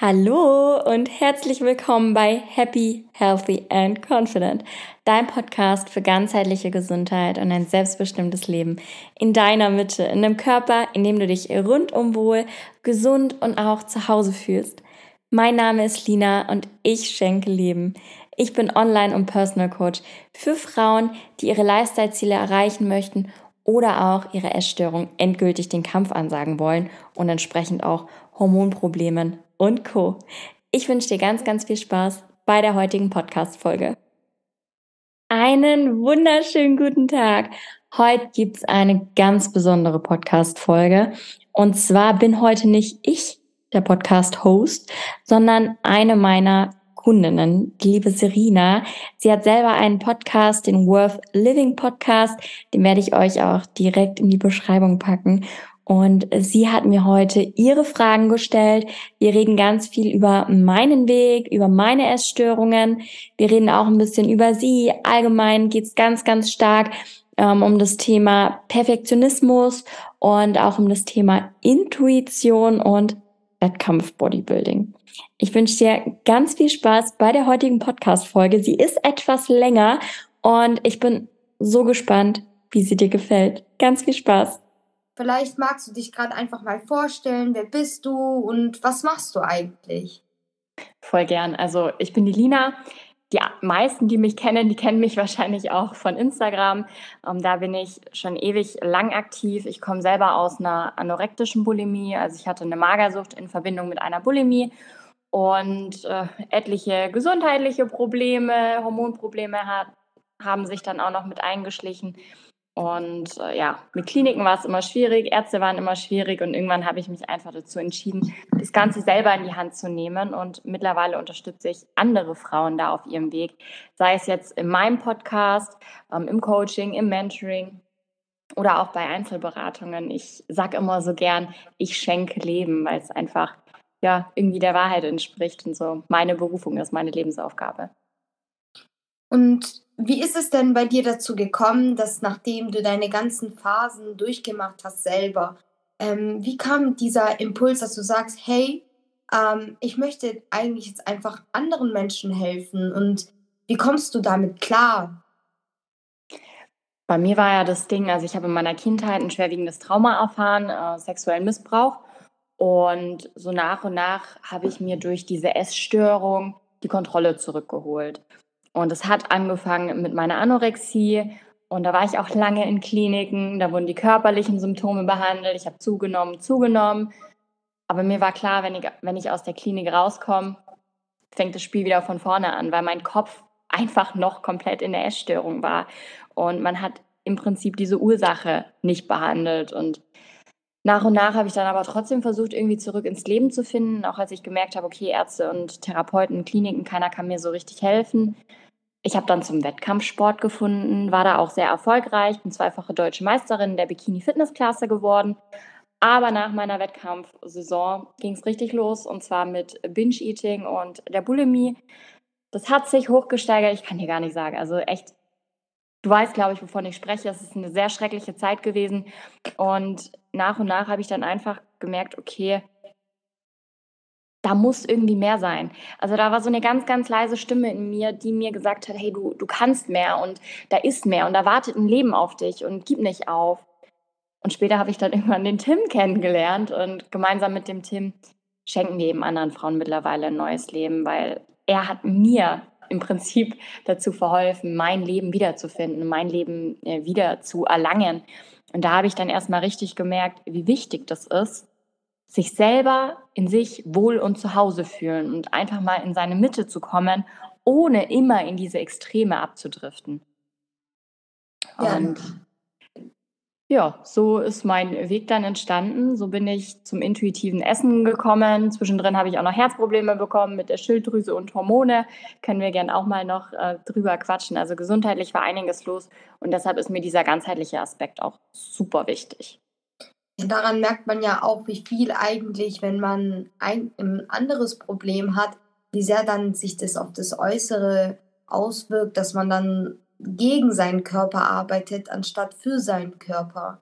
Hallo und herzlich willkommen bei Happy, Healthy and Confident, dein Podcast für ganzheitliche Gesundheit und ein selbstbestimmtes Leben in deiner Mitte, in einem Körper, in dem du dich rundum wohl, gesund und auch zu Hause fühlst. Mein Name ist Lina und ich schenke Leben. Ich bin Online- und Personal Coach für Frauen, die ihre Lifestyle-Ziele erreichen möchten oder auch ihre Essstörung endgültig den Kampf ansagen wollen und entsprechend auch Hormonproblemen und Co. Ich wünsche dir ganz, ganz viel Spaß bei der heutigen Podcast-Folge. Einen wunderschönen guten Tag. Heute gibt's eine ganz besondere Podcast-Folge. Und zwar bin heute nicht ich der Podcast-Host, sondern eine meiner Kundinnen, die liebe Serena. Sie hat selber einen Podcast, den Worth Living Podcast. Den werde ich euch auch direkt in die Beschreibung packen. Und sie hat mir heute ihre Fragen gestellt. Wir reden ganz viel über meinen Weg, über meine Essstörungen. Wir reden auch ein bisschen über sie. Allgemein geht es ganz, ganz stark ähm, um das Thema Perfektionismus und auch um das Thema Intuition und Wettkampf-Bodybuilding. Ich wünsche dir ganz viel Spaß bei der heutigen Podcast-Folge. Sie ist etwas länger und ich bin so gespannt, wie sie dir gefällt. Ganz viel Spaß. Vielleicht magst du dich gerade einfach mal vorstellen, wer bist du und was machst du eigentlich? Voll gern. Also ich bin die Lina. Die meisten, die mich kennen, die kennen mich wahrscheinlich auch von Instagram. Ähm, da bin ich schon ewig lang aktiv. Ich komme selber aus einer anorektischen Bulimie. Also ich hatte eine Magersucht in Verbindung mit einer Bulimie und äh, etliche gesundheitliche Probleme, Hormonprobleme hat, haben sich dann auch noch mit eingeschlichen. Und äh, ja, mit Kliniken war es immer schwierig, Ärzte waren immer schwierig und irgendwann habe ich mich einfach dazu entschieden, das Ganze selber in die Hand zu nehmen. Und mittlerweile unterstütze ich andere Frauen da auf ihrem Weg, sei es jetzt in meinem Podcast, ähm, im Coaching, im Mentoring oder auch bei Einzelberatungen. Ich sage immer so gern, ich schenke Leben, weil es einfach ja irgendwie der Wahrheit entspricht und so meine Berufung ist, meine Lebensaufgabe. Und wie ist es denn bei dir dazu gekommen, dass nachdem du deine ganzen Phasen durchgemacht hast selber, ähm, wie kam dieser Impuls, dass du sagst, hey, ähm, ich möchte eigentlich jetzt einfach anderen Menschen helfen und wie kommst du damit klar? Bei mir war ja das Ding, also ich habe in meiner Kindheit ein schwerwiegendes Trauma erfahren, äh, sexuellen Missbrauch. Und so nach und nach habe ich mir durch diese Essstörung die Kontrolle zurückgeholt. Und es hat angefangen mit meiner Anorexie. Und da war ich auch lange in Kliniken. Da wurden die körperlichen Symptome behandelt. Ich habe zugenommen, zugenommen. Aber mir war klar, wenn ich, wenn ich aus der Klinik rauskomme, fängt das Spiel wieder von vorne an, weil mein Kopf einfach noch komplett in der Essstörung war. Und man hat im Prinzip diese Ursache nicht behandelt. Und nach und nach habe ich dann aber trotzdem versucht, irgendwie zurück ins Leben zu finden, auch als ich gemerkt habe, okay, Ärzte und Therapeuten, Kliniken, keiner kann mir so richtig helfen. Ich habe dann zum Wettkampfsport gefunden, war da auch sehr erfolgreich, bin zweifache deutsche Meisterin der Bikini-Fitnessklasse geworden. Aber nach meiner Wettkampfsaison ging es richtig los und zwar mit Binge-Eating und der Bulimie. Das hat sich hochgesteigert, ich kann dir gar nicht sagen. Also echt, du weißt, glaube ich, wovon ich spreche. Es ist eine sehr schreckliche Zeit gewesen. Und nach und nach habe ich dann einfach gemerkt, okay, da muss irgendwie mehr sein. Also da war so eine ganz, ganz leise Stimme in mir, die mir gesagt hat, hey, du, du kannst mehr und da ist mehr und da wartet ein Leben auf dich und gib nicht auf. Und später habe ich dann irgendwann den Tim kennengelernt und gemeinsam mit dem Tim schenken wir eben anderen Frauen mittlerweile ein neues Leben, weil er hat mir im Prinzip dazu verholfen, mein Leben wiederzufinden, mein Leben äh, wieder zu erlangen. Und da habe ich dann erstmal richtig gemerkt, wie wichtig das ist, sich selber in sich wohl und zu Hause fühlen und einfach mal in seine Mitte zu kommen, ohne immer in diese Extreme abzudriften. Ja. Und ja, so ist mein Weg dann entstanden. So bin ich zum intuitiven Essen gekommen. Zwischendrin habe ich auch noch Herzprobleme bekommen mit der Schilddrüse und Hormone. Können wir gern auch mal noch äh, drüber quatschen. Also gesundheitlich war einiges los und deshalb ist mir dieser ganzheitliche Aspekt auch super wichtig. Daran merkt man ja auch, wie viel eigentlich, wenn man ein, ein anderes Problem hat, wie sehr dann sich das auf das Äußere auswirkt, dass man dann gegen seinen Körper arbeitet, anstatt für seinen Körper.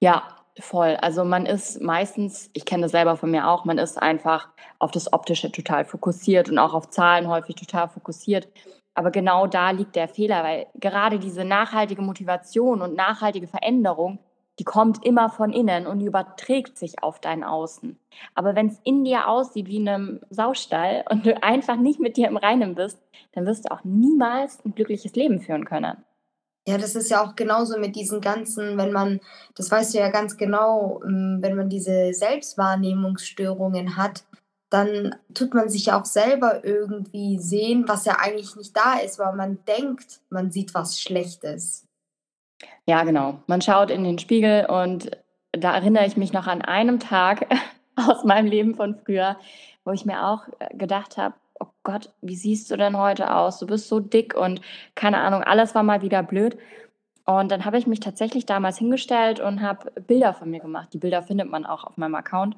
Ja, Voll. Also man ist meistens, ich kenne das selber von mir auch, man ist einfach auf das Optische total fokussiert und auch auf Zahlen häufig total fokussiert. Aber genau da liegt der Fehler, weil gerade diese nachhaltige Motivation und nachhaltige Veränderung, die kommt immer von innen und überträgt sich auf dein Außen. Aber wenn es in dir aussieht wie in einem Saustall und du einfach nicht mit dir im Reinen bist, dann wirst du auch niemals ein glückliches Leben führen können. Ja, das ist ja auch genauso mit diesen ganzen, wenn man, das weißt du ja ganz genau, ähm, wenn man diese Selbstwahrnehmungsstörungen hat, dann tut man sich ja auch selber irgendwie sehen, was ja eigentlich nicht da ist, weil man denkt, man sieht was Schlechtes. Ja, genau. Man schaut in den Spiegel und da erinnere ich mich noch an einem Tag aus meinem Leben von früher, wo ich mir auch äh, gedacht habe, oh Gott, wie siehst du denn heute aus? Du bist so dick und keine Ahnung, alles war mal wieder blöd. Und dann habe ich mich tatsächlich damals hingestellt und habe Bilder von mir gemacht. Die Bilder findet man auch auf meinem Account.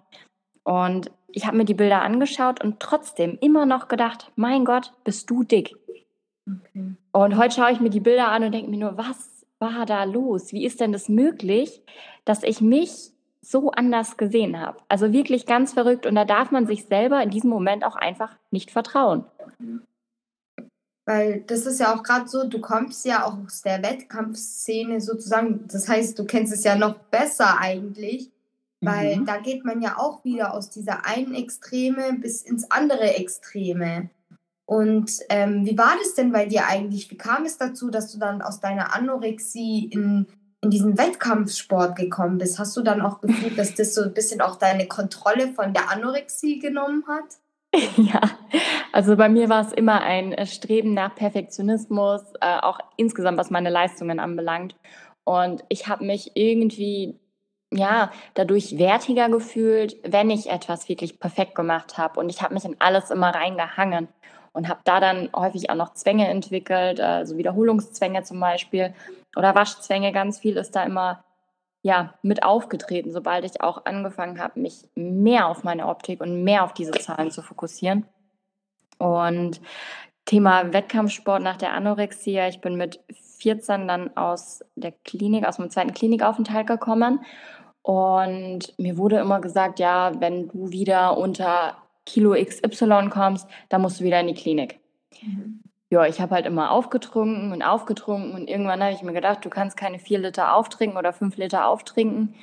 Und ich habe mir die Bilder angeschaut und trotzdem immer noch gedacht, mein Gott, bist du dick. Okay. Und heute schaue ich mir die Bilder an und denke mir nur, was war da los? Wie ist denn das möglich, dass ich mich so anders gesehen habe. Also wirklich ganz verrückt und da darf man sich selber in diesem Moment auch einfach nicht vertrauen. Weil das ist ja auch gerade so, du kommst ja auch aus der Wettkampfszene sozusagen, das heißt, du kennst es ja noch besser eigentlich, weil mhm. da geht man ja auch wieder aus dieser einen Extreme bis ins andere Extreme. Und ähm, wie war das denn bei dir eigentlich? Wie kam es dazu, dass du dann aus deiner Anorexie in in diesen Wettkampfsport gekommen bist, hast du dann auch gefühlt, dass das so ein bisschen auch deine Kontrolle von der Anorexie genommen hat? Ja, also bei mir war es immer ein äh, Streben nach Perfektionismus, äh, auch insgesamt was meine Leistungen anbelangt. Und ich habe mich irgendwie ja, dadurch wertiger gefühlt, wenn ich etwas wirklich perfekt gemacht habe. Und ich habe mich in alles immer reingehangen und habe da dann häufig auch noch Zwänge entwickelt, also Wiederholungszwänge zum Beispiel oder Waschzwänge. Ganz viel ist da immer ja, mit aufgetreten, sobald ich auch angefangen habe, mich mehr auf meine Optik und mehr auf diese Zahlen zu fokussieren. Und Thema Wettkampfsport nach der Anorexia. Ich bin mit 14 dann aus der Klinik, aus meinem zweiten Klinikaufenthalt gekommen. Und mir wurde immer gesagt, ja, wenn du wieder unter Kilo XY kommst, dann musst du wieder in die Klinik. Mhm. Ja, ich habe halt immer aufgetrunken und aufgetrunken und irgendwann habe ich mir gedacht, du kannst keine vier Liter auftrinken oder fünf Liter auftrinken.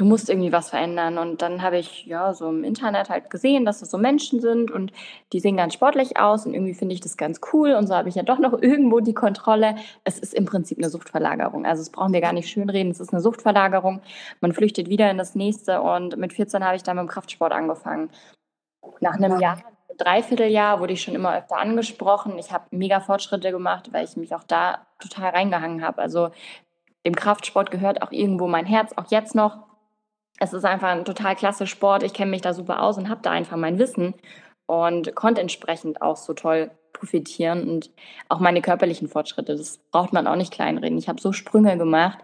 Du musst irgendwie was verändern. Und dann habe ich ja so im Internet halt gesehen, dass das so Menschen sind und die sehen ganz sportlich aus und irgendwie finde ich das ganz cool. Und so habe ich ja doch noch irgendwo die Kontrolle. Es ist im Prinzip eine Suchtverlagerung. Also das brauchen wir gar nicht schönreden. Es ist eine Suchtverlagerung. Man flüchtet wieder in das nächste und mit 14 habe ich dann mit dem Kraftsport angefangen. Nach einem Jahr, Dreivierteljahr wurde ich schon immer öfter angesprochen. Ich habe mega Fortschritte gemacht, weil ich mich auch da total reingehangen habe. Also dem Kraftsport gehört auch irgendwo mein Herz, auch jetzt noch. Es ist einfach ein total klasse Sport. Ich kenne mich da super aus und habe da einfach mein Wissen und konnte entsprechend auch so toll profitieren und auch meine körperlichen Fortschritte. Das braucht man auch nicht kleinreden. Ich habe so Sprünge gemacht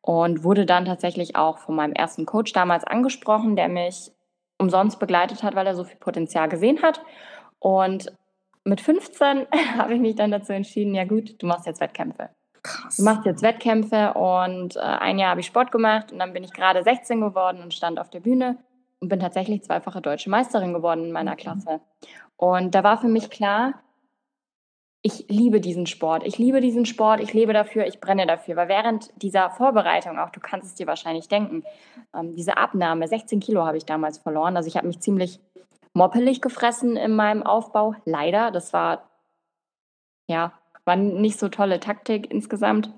und wurde dann tatsächlich auch von meinem ersten Coach damals angesprochen, der mich umsonst begleitet hat, weil er so viel Potenzial gesehen hat. Und mit 15 habe ich mich dann dazu entschieden, ja gut, du machst jetzt Wettkämpfe. Krass. Du machst jetzt Wettkämpfe und äh, ein Jahr habe ich Sport gemacht und dann bin ich gerade 16 geworden und stand auf der Bühne und bin tatsächlich zweifache deutsche Meisterin geworden in meiner mhm. Klasse. Und da war für mich klar, ich liebe diesen Sport. Ich liebe diesen Sport, ich lebe dafür, ich brenne dafür. Weil während dieser Vorbereitung, auch du kannst es dir wahrscheinlich denken, ähm, diese Abnahme, 16 Kilo habe ich damals verloren. Also ich habe mich ziemlich moppelig gefressen in meinem Aufbau. Leider, das war, ja, war nicht so tolle Taktik insgesamt.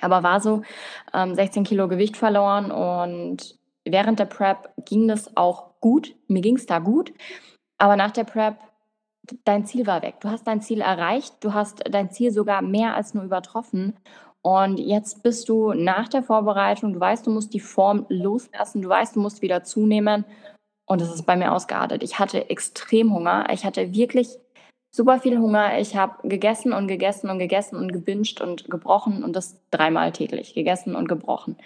Aber war so, ähm, 16 Kilo Gewicht verloren und während der Prep ging das auch gut. Mir ging es da gut. Aber nach der Prep dein Ziel war weg. Du hast dein Ziel erreicht, du hast dein Ziel sogar mehr als nur übertroffen. Und jetzt bist du nach der Vorbereitung, du weißt, du musst die Form loslassen, du weißt, du musst wieder zunehmen. Und es ist bei mir ausgeartet. Ich hatte extrem Hunger. Ich hatte wirklich super viel Hunger. Ich habe gegessen und gegessen und gegessen und gebinged und gebrochen und das dreimal täglich. Gegessen und gebrochen.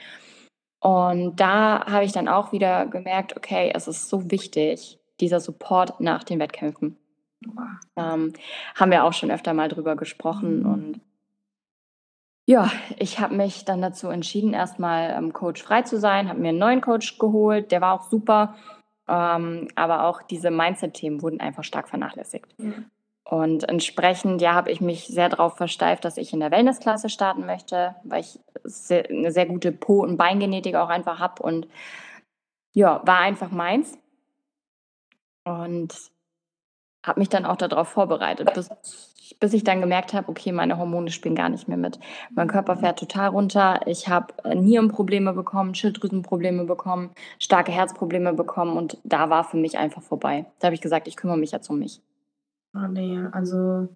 Und da habe ich dann auch wieder gemerkt, okay, es ist so wichtig, dieser Support nach den Wettkämpfen. Ähm, haben wir auch schon öfter mal drüber gesprochen. Mhm. Und Ja, ich habe mich dann dazu entschieden, erstmal ähm, Coach frei zu sein, habe mir einen neuen Coach geholt, der war auch super, ähm, aber auch diese Mindset-Themen wurden einfach stark vernachlässigt. Ja. Und entsprechend, ja, habe ich mich sehr darauf versteift, dass ich in der Wellnessklasse starten möchte, weil ich sehr, eine sehr gute Po- und Beingenetik auch einfach habe und ja, war einfach meins. Und habe mich dann auch darauf vorbereitet, bis, bis ich dann gemerkt habe, okay, meine Hormone spielen gar nicht mehr mit. Mein Körper fährt total runter. Ich habe äh, Nierenprobleme bekommen, Schilddrüsenprobleme bekommen, starke Herzprobleme bekommen und da war für mich einfach vorbei. Da habe ich gesagt, ich kümmere mich jetzt um mich. Oh nee, also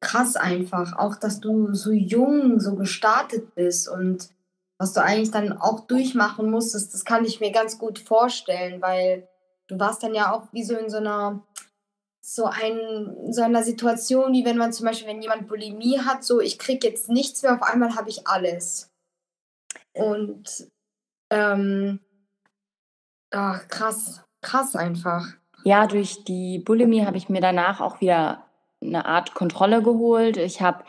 krass einfach. Auch, dass du so jung so gestartet bist und was du eigentlich dann auch durchmachen musstest, das kann ich mir ganz gut vorstellen, weil du warst dann ja auch wie so in so einer so, ein, so einer Situation, wie wenn man zum Beispiel, wenn jemand Bulimie hat, so ich kriege jetzt nichts mehr, auf einmal habe ich alles. Und ähm, ach, krass, krass einfach. Ja, durch die Bulimie habe ich mir danach auch wieder eine Art Kontrolle geholt. Ich habe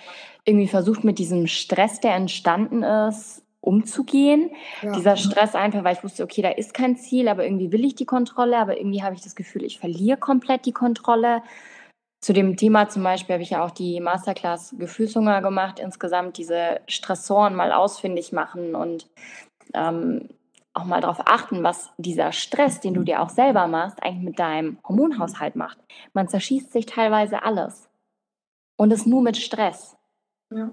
irgendwie versucht, mit diesem Stress, der entstanden ist, umzugehen. Ja. Dieser Stress einfach, weil ich wusste, okay, da ist kein Ziel, aber irgendwie will ich die Kontrolle, aber irgendwie habe ich das Gefühl, ich verliere komplett die Kontrolle. Zu dem Thema zum Beispiel habe ich ja auch die Masterclass Gefühlshunger gemacht, insgesamt diese Stressoren mal ausfindig machen und ähm, auch mal darauf achten, was dieser Stress, den du dir auch selber machst, eigentlich mit deinem Hormonhaushalt macht. Man zerschießt sich teilweise alles. Und es nur mit Stress. Ja.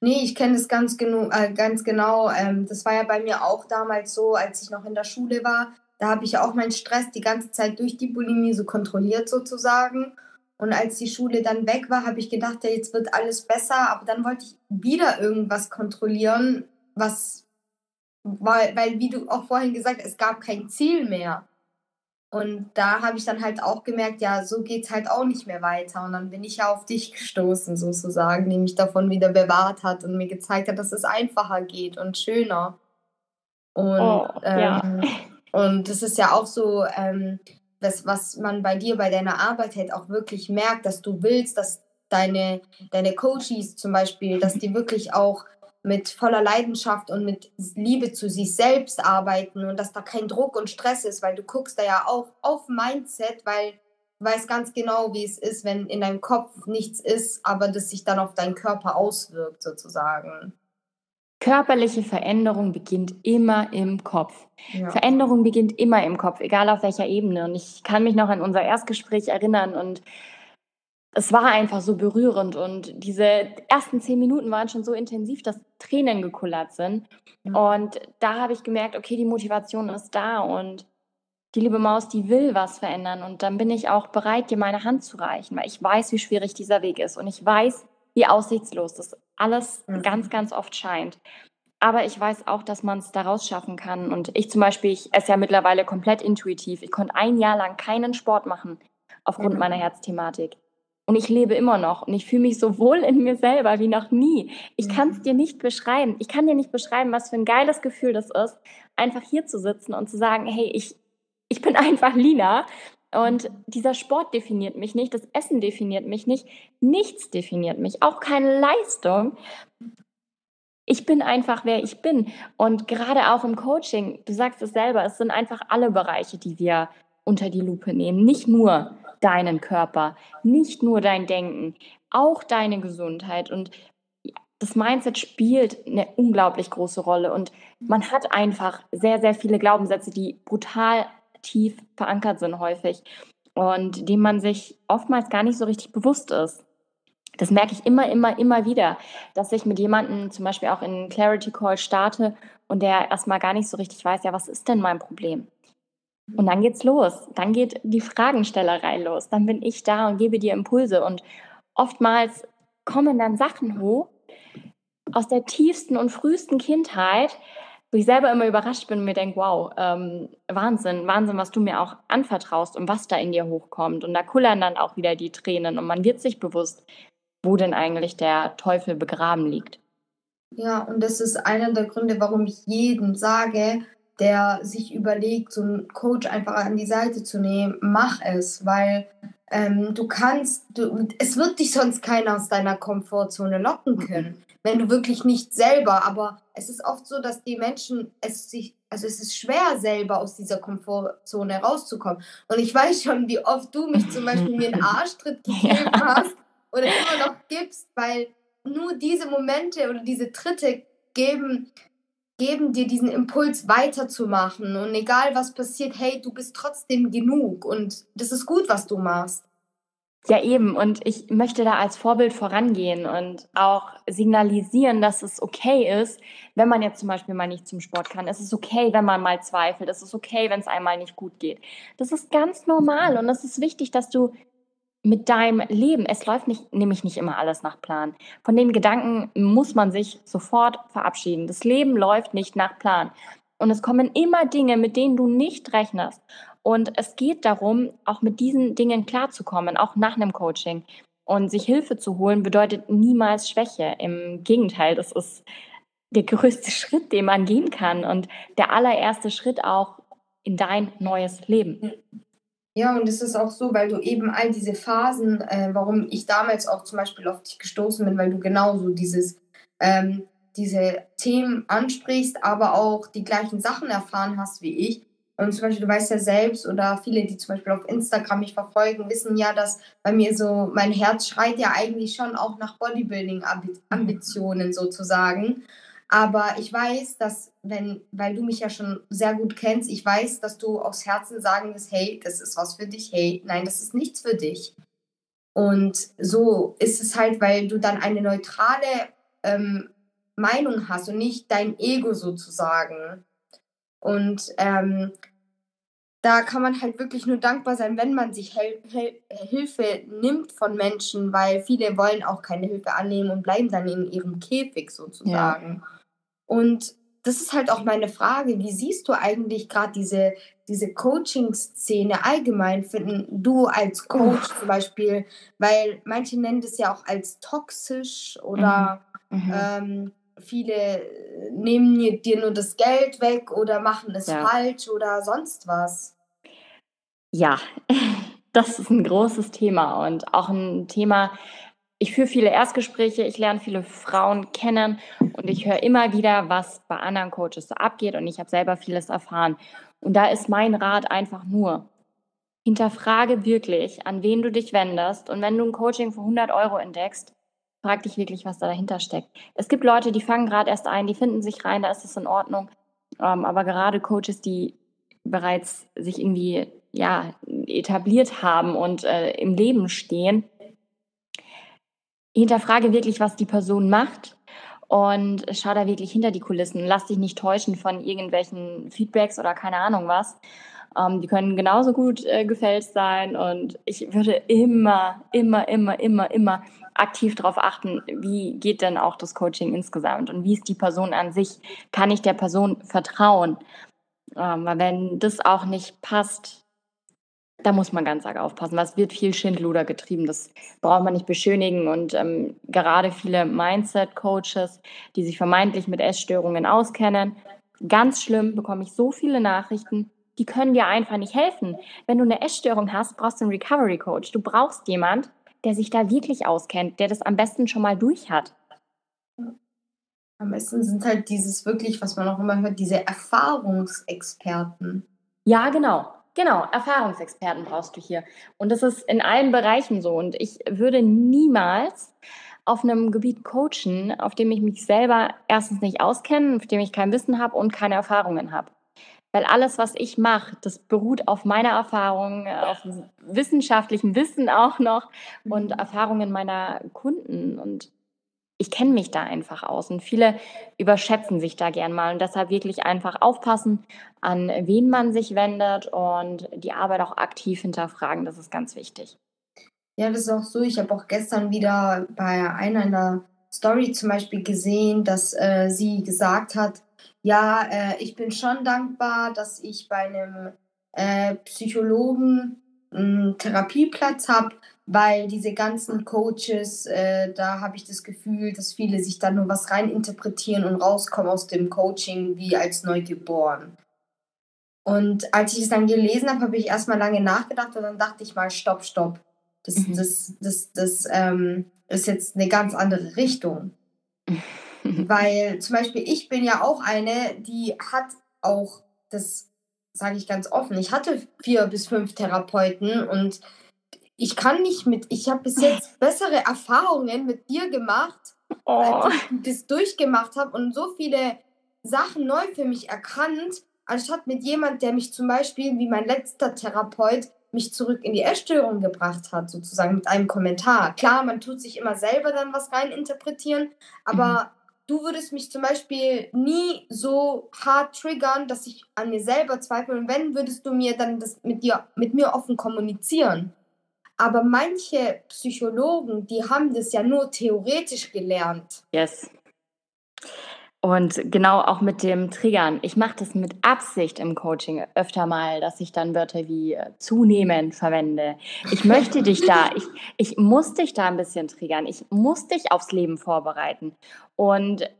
Nee, ich kenne das ganz, äh, ganz genau. Ähm, das war ja bei mir auch damals so, als ich noch in der Schule war. Da habe ich auch meinen Stress die ganze Zeit durch die Bulimie so kontrolliert sozusagen. Und als die Schule dann weg war, habe ich gedacht, ja, jetzt wird alles besser. Aber dann wollte ich wieder irgendwas kontrollieren, was, weil, weil wie du auch vorhin gesagt hast, es gab kein Ziel mehr. Und da habe ich dann halt auch gemerkt, ja, so geht es halt auch nicht mehr weiter. Und dann bin ich ja auf dich gestoßen, sozusagen, die mich davon wieder bewahrt hat und mir gezeigt hat, dass es einfacher geht und schöner. Und, oh, ähm, ja. und das ist ja auch so, ähm, das, was man bei dir, bei deiner Arbeit halt auch wirklich merkt, dass du willst, dass deine, deine Coaches zum Beispiel, dass die wirklich auch mit voller Leidenschaft und mit Liebe zu sich selbst arbeiten und dass da kein Druck und Stress ist, weil du guckst da ja auch auf Mindset, weil du weißt ganz genau, wie es ist, wenn in deinem Kopf nichts ist, aber das sich dann auf deinen Körper auswirkt sozusagen. Körperliche Veränderung beginnt immer im Kopf. Ja. Veränderung beginnt immer im Kopf, egal auf welcher Ebene. Und ich kann mich noch an unser Erstgespräch erinnern und es war einfach so berührend und diese ersten zehn Minuten waren schon so intensiv, dass Tränen gekullert sind. Ja. Und da habe ich gemerkt, okay, die Motivation ist da und die liebe Maus, die will was verändern. Und dann bin ich auch bereit, dir meine Hand zu reichen, weil ich weiß, wie schwierig dieser Weg ist und ich weiß, wie aussichtslos das alles mhm. ganz, ganz oft scheint. Aber ich weiß auch, dass man es daraus schaffen kann. Und ich zum Beispiel, ich esse ja mittlerweile komplett intuitiv. Ich konnte ein Jahr lang keinen Sport machen aufgrund mhm. meiner Herzthematik. Und ich lebe immer noch und ich fühle mich so wohl in mir selber wie noch nie. Ich kann es dir nicht beschreiben. Ich kann dir nicht beschreiben, was für ein geiles Gefühl das ist, einfach hier zu sitzen und zu sagen, hey, ich, ich bin einfach Lina und dieser Sport definiert mich nicht, das Essen definiert mich nicht, nichts definiert mich, auch keine Leistung. Ich bin einfach, wer ich bin. Und gerade auch im Coaching, du sagst es selber, es sind einfach alle Bereiche, die wir unter die Lupe nehmen. Nicht nur deinen Körper, nicht nur dein Denken, auch deine Gesundheit. Und das Mindset spielt eine unglaublich große Rolle. Und man hat einfach sehr, sehr viele Glaubenssätze, die brutal tief verankert sind häufig und dem man sich oftmals gar nicht so richtig bewusst ist. Das merke ich immer, immer, immer wieder, dass ich mit jemandem zum Beispiel auch in Clarity Call starte und der erstmal gar nicht so richtig weiß, ja, was ist denn mein Problem? Und dann geht's los. Dann geht die Fragenstellerei los. Dann bin ich da und gebe dir Impulse. Und oftmals kommen dann Sachen hoch aus der tiefsten und frühesten Kindheit, wo ich selber immer überrascht bin und mir denke, wow, ähm, Wahnsinn, Wahnsinn, was du mir auch anvertraust und was da in dir hochkommt. Und da kullern dann auch wieder die Tränen und man wird sich bewusst, wo denn eigentlich der Teufel begraben liegt. Ja, und das ist einer der Gründe, warum ich jedem sage, der sich überlegt, so einen Coach einfach an die Seite zu nehmen, mach es, weil ähm, du kannst, du, es wird dich sonst keiner aus deiner Komfortzone locken können. wenn du wirklich nicht selber, aber es ist oft so, dass die Menschen es sich, also es ist schwer selber aus dieser Komfortzone rauszukommen. Und ich weiß schon, wie oft du mich zum Beispiel mir einen Arschtritt gegeben ja. hast oder immer noch gibst, weil nur diese Momente oder diese Tritte geben, geben dir diesen Impuls weiterzumachen. Und egal was passiert, hey, du bist trotzdem genug und das ist gut, was du machst. Ja, eben. Und ich möchte da als Vorbild vorangehen und auch signalisieren, dass es okay ist, wenn man jetzt zum Beispiel mal nicht zum Sport kann. Es ist okay, wenn man mal zweifelt. Es ist okay, wenn es einmal nicht gut geht. Das ist ganz normal und es ist wichtig, dass du mit deinem Leben, es läuft nicht, nämlich nicht immer alles nach Plan. Von den Gedanken muss man sich sofort verabschieden. Das Leben läuft nicht nach Plan. Und es kommen immer Dinge, mit denen du nicht rechnest. Und es geht darum, auch mit diesen Dingen klarzukommen, auch nach einem Coaching. Und sich Hilfe zu holen bedeutet niemals Schwäche. Im Gegenteil, das ist der größte Schritt, den man gehen kann und der allererste Schritt auch in dein neues Leben. Ja, und es ist auch so, weil du eben all diese Phasen, äh, warum ich damals auch zum Beispiel auf dich gestoßen bin, weil du genauso dieses, ähm, diese Themen ansprichst, aber auch die gleichen Sachen erfahren hast wie ich. Und zum Beispiel, du weißt ja selbst oder viele, die zum Beispiel auf Instagram mich verfolgen, wissen ja, dass bei mir so, mein Herz schreit ja eigentlich schon auch nach Bodybuilding-Ambitionen sozusagen. Aber ich weiß, dass, wenn, weil du mich ja schon sehr gut kennst, ich weiß, dass du aus Herzen sagen wirst, hey, das ist was für dich, hey, nein, das ist nichts für dich. Und so ist es halt, weil du dann eine neutrale ähm, Meinung hast und nicht dein Ego sozusagen. Und ähm, da kann man halt wirklich nur dankbar sein, wenn man sich Hel Hel Hilfe nimmt von Menschen, weil viele wollen auch keine Hilfe annehmen und bleiben dann in ihrem Käfig sozusagen. Ja. Und das ist halt auch meine Frage, wie siehst du eigentlich gerade diese, diese Coaching-Szene allgemein, finden du als Coach oh. zum Beispiel, weil manche nennen das ja auch als toxisch oder mhm. Mhm. Ähm, viele nehmen dir nur das Geld weg oder machen es ja. falsch oder sonst was. Ja, das ist ein großes Thema und auch ein Thema, ich führe viele Erstgespräche, ich lerne viele Frauen kennen und ich höre immer wieder, was bei anderen Coaches so abgeht und ich habe selber vieles erfahren. Und da ist mein Rat einfach nur, hinterfrage wirklich, an wen du dich wendest und wenn du ein Coaching für 100 Euro entdeckst, frag dich wirklich, was da dahinter steckt. Es gibt Leute, die fangen gerade erst ein, die finden sich rein, da ist es in Ordnung. Ähm, aber gerade Coaches, die bereits sich irgendwie ja, etabliert haben und äh, im Leben stehen, hinterfrage wirklich, was die Person macht und schau da wirklich hinter die Kulissen. Lass dich nicht täuschen von irgendwelchen Feedbacks oder keine Ahnung was. Ähm, die können genauso gut äh, gefälscht sein und ich würde immer, immer, immer, immer, immer aktiv darauf achten, wie geht denn auch das Coaching insgesamt und wie ist die Person an sich? Kann ich der Person vertrauen? Ähm, weil wenn das auch nicht passt, da muss man ganz arg aufpassen. Was wird viel Schindluder getrieben? Das braucht man nicht beschönigen. Und ähm, gerade viele Mindset-Coaches, die sich vermeintlich mit Essstörungen auskennen, ganz schlimm, bekomme ich so viele Nachrichten, die können dir einfach nicht helfen. Wenn du eine Essstörung hast, brauchst du einen Recovery-Coach. Du brauchst jemand, der sich da wirklich auskennt, der das am besten schon mal durch hat. Am besten sind halt dieses wirklich, was man auch immer hört, diese Erfahrungsexperten. Ja, genau. Genau, Erfahrungsexperten brauchst du hier. Und das ist in allen Bereichen so. Und ich würde niemals auf einem Gebiet coachen, auf dem ich mich selber erstens nicht auskenne, auf dem ich kein Wissen habe und keine Erfahrungen habe. Weil alles, was ich mache, das beruht auf meiner Erfahrung, auf wissenschaftlichem Wissen auch noch und mhm. Erfahrungen meiner Kunden. Und ich kenne mich da einfach aus. Und viele überschätzen sich da gern mal. Und deshalb wirklich einfach aufpassen, an wen man sich wendet und die Arbeit auch aktiv hinterfragen. Das ist ganz wichtig. Ja, das ist auch so. Ich habe auch gestern wieder bei einer in der Story zum Beispiel gesehen, dass äh, sie gesagt hat, ja, äh, ich bin schon dankbar, dass ich bei einem äh, Psychologen einen Therapieplatz habe, weil diese ganzen Coaches, äh, da habe ich das Gefühl, dass viele sich da nur was reininterpretieren und rauskommen aus dem Coaching wie als neugeboren. Und als ich es dann gelesen habe, habe ich erstmal lange nachgedacht und dann dachte ich mal, stopp, stopp. Das, mhm. das, das, das ähm, ist jetzt eine ganz andere Richtung. Weil zum Beispiel ich bin ja auch eine, die hat auch das, sage ich ganz offen, ich hatte vier bis fünf Therapeuten und ich kann nicht mit, ich habe bis jetzt bessere Erfahrungen mit dir gemacht, oh. als ich das durchgemacht habe und so viele Sachen neu für mich erkannt, anstatt mit jemand, der mich zum Beispiel, wie mein letzter Therapeut, mich zurück in die Essstörung gebracht hat, sozusagen mit einem Kommentar. Klar, man tut sich immer selber dann was rein interpretieren, aber mhm. du würdest mich zum Beispiel nie so hart triggern, dass ich an mir selber zweifle. Und wenn, würdest du mir dann das mit dir, mit mir offen kommunizieren. Aber manche Psychologen, die haben das ja nur theoretisch gelernt. Yes. Und genau auch mit dem Triggern. Ich mache das mit Absicht im Coaching öfter mal, dass ich dann Wörter wie äh, zunehmend verwende. Ich möchte dich da, ich, ich muss dich da ein bisschen triggern. Ich muss dich aufs Leben vorbereiten. Und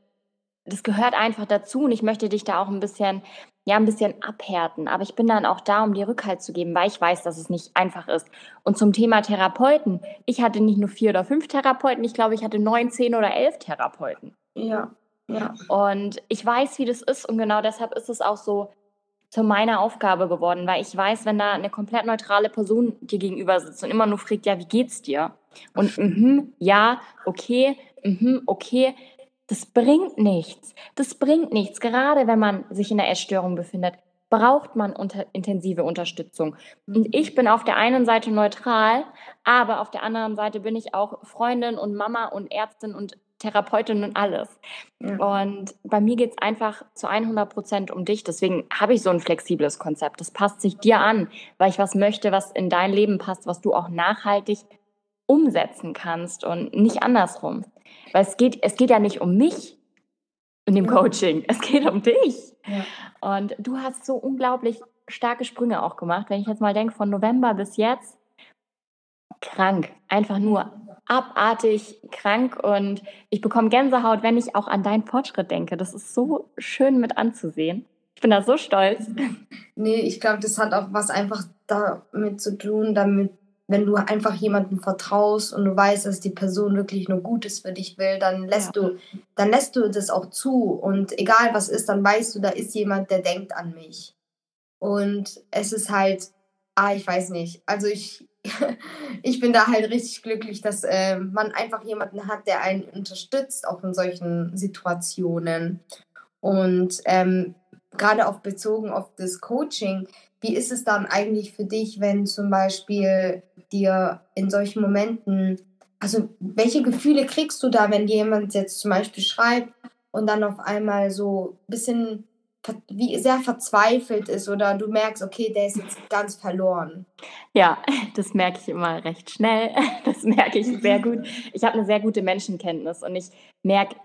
das gehört einfach dazu und ich möchte dich da auch ein bisschen, ja, ein bisschen abhärten. Aber ich bin dann auch da, um dir Rückhalt zu geben, weil ich weiß, dass es nicht einfach ist. Und zum Thema Therapeuten. Ich hatte nicht nur vier oder fünf Therapeuten, ich glaube, ich hatte neun, zehn oder elf Therapeuten. Ja. Ja. Und ich weiß, wie das ist und genau deshalb ist es auch so zu meiner Aufgabe geworden, weil ich weiß, wenn da eine komplett neutrale Person dir gegenüber sitzt und immer nur fragt, ja, wie geht's dir? Und mhm, ja, okay, mhm, okay, das bringt nichts. Das bringt nichts. Gerade wenn man sich in der Essstörung befindet, braucht man unter, intensive Unterstützung. Und ich bin auf der einen Seite neutral, aber auf der anderen Seite bin ich auch Freundin und Mama und Ärztin und Therapeutin und alles. Ja. Und bei mir geht es einfach zu 100 Prozent um dich. Deswegen habe ich so ein flexibles Konzept. Das passt sich dir an, weil ich was möchte, was in dein Leben passt, was du auch nachhaltig umsetzen kannst und nicht andersrum. Weil es geht, es geht ja nicht um mich in dem Coaching, es geht um dich. Ja. Und du hast so unglaublich starke Sprünge auch gemacht. Wenn ich jetzt mal denke, von November bis jetzt, krank. Einfach nur abartig krank und ich bekomme Gänsehaut, wenn ich auch an deinen Fortschritt denke. Das ist so schön mit anzusehen. Ich bin da so stolz. Nee, ich glaube, das hat auch was einfach damit zu tun, damit, wenn du einfach jemandem vertraust und du weißt, dass die Person wirklich nur Gutes für dich will, dann lässt ja. du, dann lässt du das auch zu. Und egal was ist, dann weißt du, da ist jemand, der denkt an mich. Und es ist halt, ah, ich weiß nicht. Also ich, ich bin da halt richtig glücklich, dass äh, man einfach jemanden hat, der einen unterstützt, auch in solchen Situationen. Und ähm, gerade auch bezogen auf das Coaching, wie ist es dann eigentlich für dich, wenn zum Beispiel dir in solchen Momenten, also welche Gefühle kriegst du da, wenn jemand jetzt zum Beispiel schreibt und dann auf einmal so ein bisschen wie sehr verzweifelt ist oder du merkst, okay, der ist jetzt ganz verloren. Ja, das merke ich immer recht schnell. Das merke ich sehr gut. Ich habe eine sehr gute Menschenkenntnis und ich merke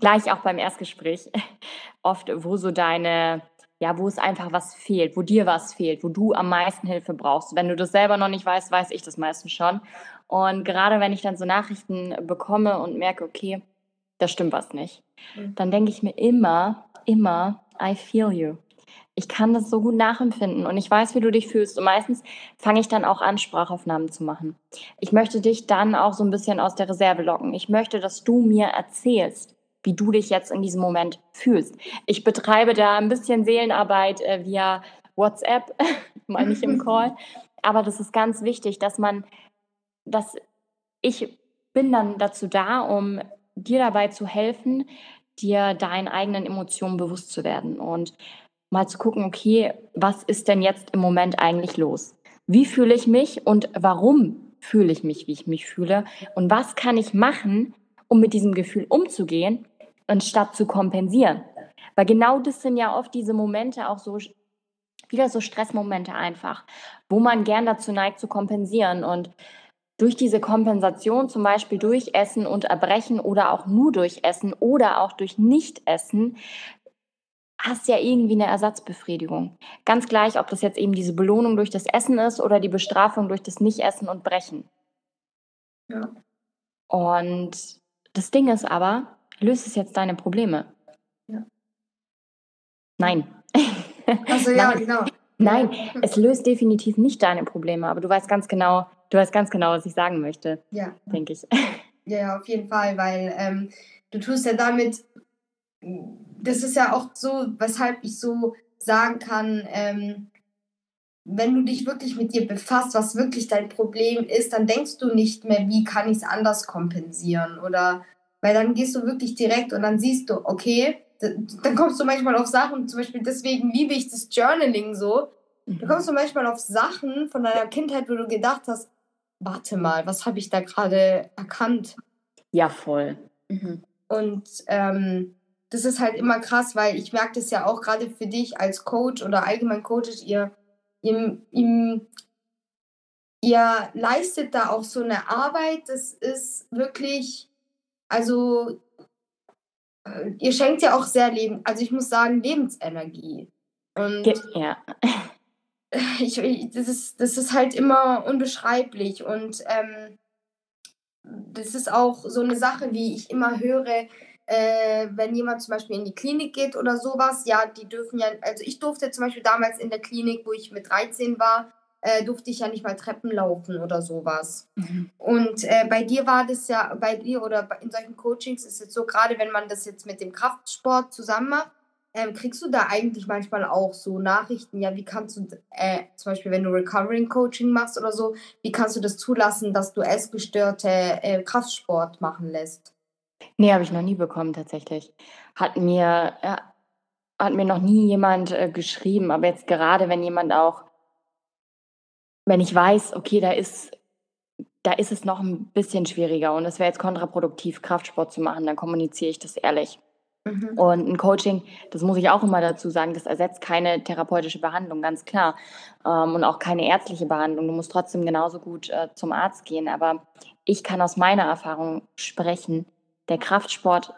gleich auch beim Erstgespräch oft, wo so deine, ja, wo es einfach was fehlt, wo dir was fehlt, wo du am meisten Hilfe brauchst. Wenn du das selber noch nicht weißt, weiß ich das meistens schon. Und gerade wenn ich dann so Nachrichten bekomme und merke, okay, da stimmt was nicht, mhm. dann denke ich mir immer, immer, I feel you. Ich kann das so gut nachempfinden und ich weiß, wie du dich fühlst. Und meistens fange ich dann auch an, Sprachaufnahmen zu machen. Ich möchte dich dann auch so ein bisschen aus der Reserve locken. Ich möchte, dass du mir erzählst, wie du dich jetzt in diesem Moment fühlst. Ich betreibe da ein bisschen Seelenarbeit äh, via WhatsApp, mal nicht im Call. Aber das ist ganz wichtig, dass man, dass ich bin dann dazu da, um dir dabei zu helfen, dir deinen eigenen Emotionen bewusst zu werden und mal zu gucken, okay, was ist denn jetzt im Moment eigentlich los? Wie fühle ich mich und warum fühle ich mich, wie ich mich fühle? Und was kann ich machen, um mit diesem Gefühl umzugehen, anstatt zu kompensieren? Weil genau das sind ja oft diese Momente auch so, wieder so Stressmomente einfach, wo man gern dazu neigt zu kompensieren und durch diese Kompensation, zum Beispiel durch Essen und Erbrechen oder auch nur durch Essen oder auch durch Nichtessen, hast ja irgendwie eine Ersatzbefriedigung. Ganz gleich, ob das jetzt eben diese Belohnung durch das Essen ist oder die Bestrafung durch das Nichtessen und Brechen. Ja. Und das Ding ist aber, löst es jetzt deine Probleme? Ja. Nein. Also ja, Nein. genau. Nein, es löst definitiv nicht deine Probleme, aber du weißt ganz genau, du weißt ganz genau, was ich sagen möchte. Ja. Denke ich. Ja, auf jeden Fall, weil ähm, du tust ja damit, das ist ja auch so, weshalb ich so sagen kann, ähm, wenn du dich wirklich mit dir befasst, was wirklich dein Problem ist, dann denkst du nicht mehr, wie kann ich es anders kompensieren oder weil dann gehst du wirklich direkt und dann siehst du, okay, dann kommst du manchmal auf Sachen, zum Beispiel deswegen liebe ich das Journaling so. Mhm. Du kommst du manchmal auf Sachen von deiner Kindheit, wo du gedacht hast, warte mal, was habe ich da gerade erkannt? Ja, voll. Mhm. Und ähm, das ist halt immer krass, weil ich merke das ja auch gerade für dich als Coach oder allgemein Coaches, ihr, ihr, ihr, ihr leistet da auch so eine Arbeit, das ist wirklich, also äh, ihr schenkt ja auch sehr Leben, also ich muss sagen, Lebensenergie. Und ja. Ich, das, ist, das ist halt immer unbeschreiblich und ähm, das ist auch so eine Sache, wie ich immer höre, äh, wenn jemand zum Beispiel in die Klinik geht oder sowas, ja, die dürfen ja, also ich durfte zum Beispiel damals in der Klinik, wo ich mit 13 war, äh, durfte ich ja nicht mal Treppen laufen oder sowas. Mhm. Und äh, bei dir war das ja, bei dir oder in solchen Coachings ist es so, gerade wenn man das jetzt mit dem Kraftsport zusammen macht, ähm, kriegst du da eigentlich manchmal auch so Nachrichten, ja, wie kannst du, äh, zum Beispiel wenn du Recovering Coaching machst oder so, wie kannst du das zulassen, dass du essgestörte äh, Kraftsport machen lässt? Nee, habe ich noch nie bekommen tatsächlich. Hat mir, ja, hat mir noch nie jemand äh, geschrieben, aber jetzt gerade, wenn jemand auch wenn ich weiß, okay, da ist da ist es noch ein bisschen schwieriger und es wäre jetzt kontraproduktiv, Kraftsport zu machen, dann kommuniziere ich das ehrlich. Mhm. Und ein Coaching, das muss ich auch immer dazu sagen, das ersetzt keine therapeutische Behandlung, ganz klar. Ähm, und auch keine ärztliche Behandlung. Du musst trotzdem genauso gut äh, zum Arzt gehen. Aber ich kann aus meiner Erfahrung sprechen, der Kraftsport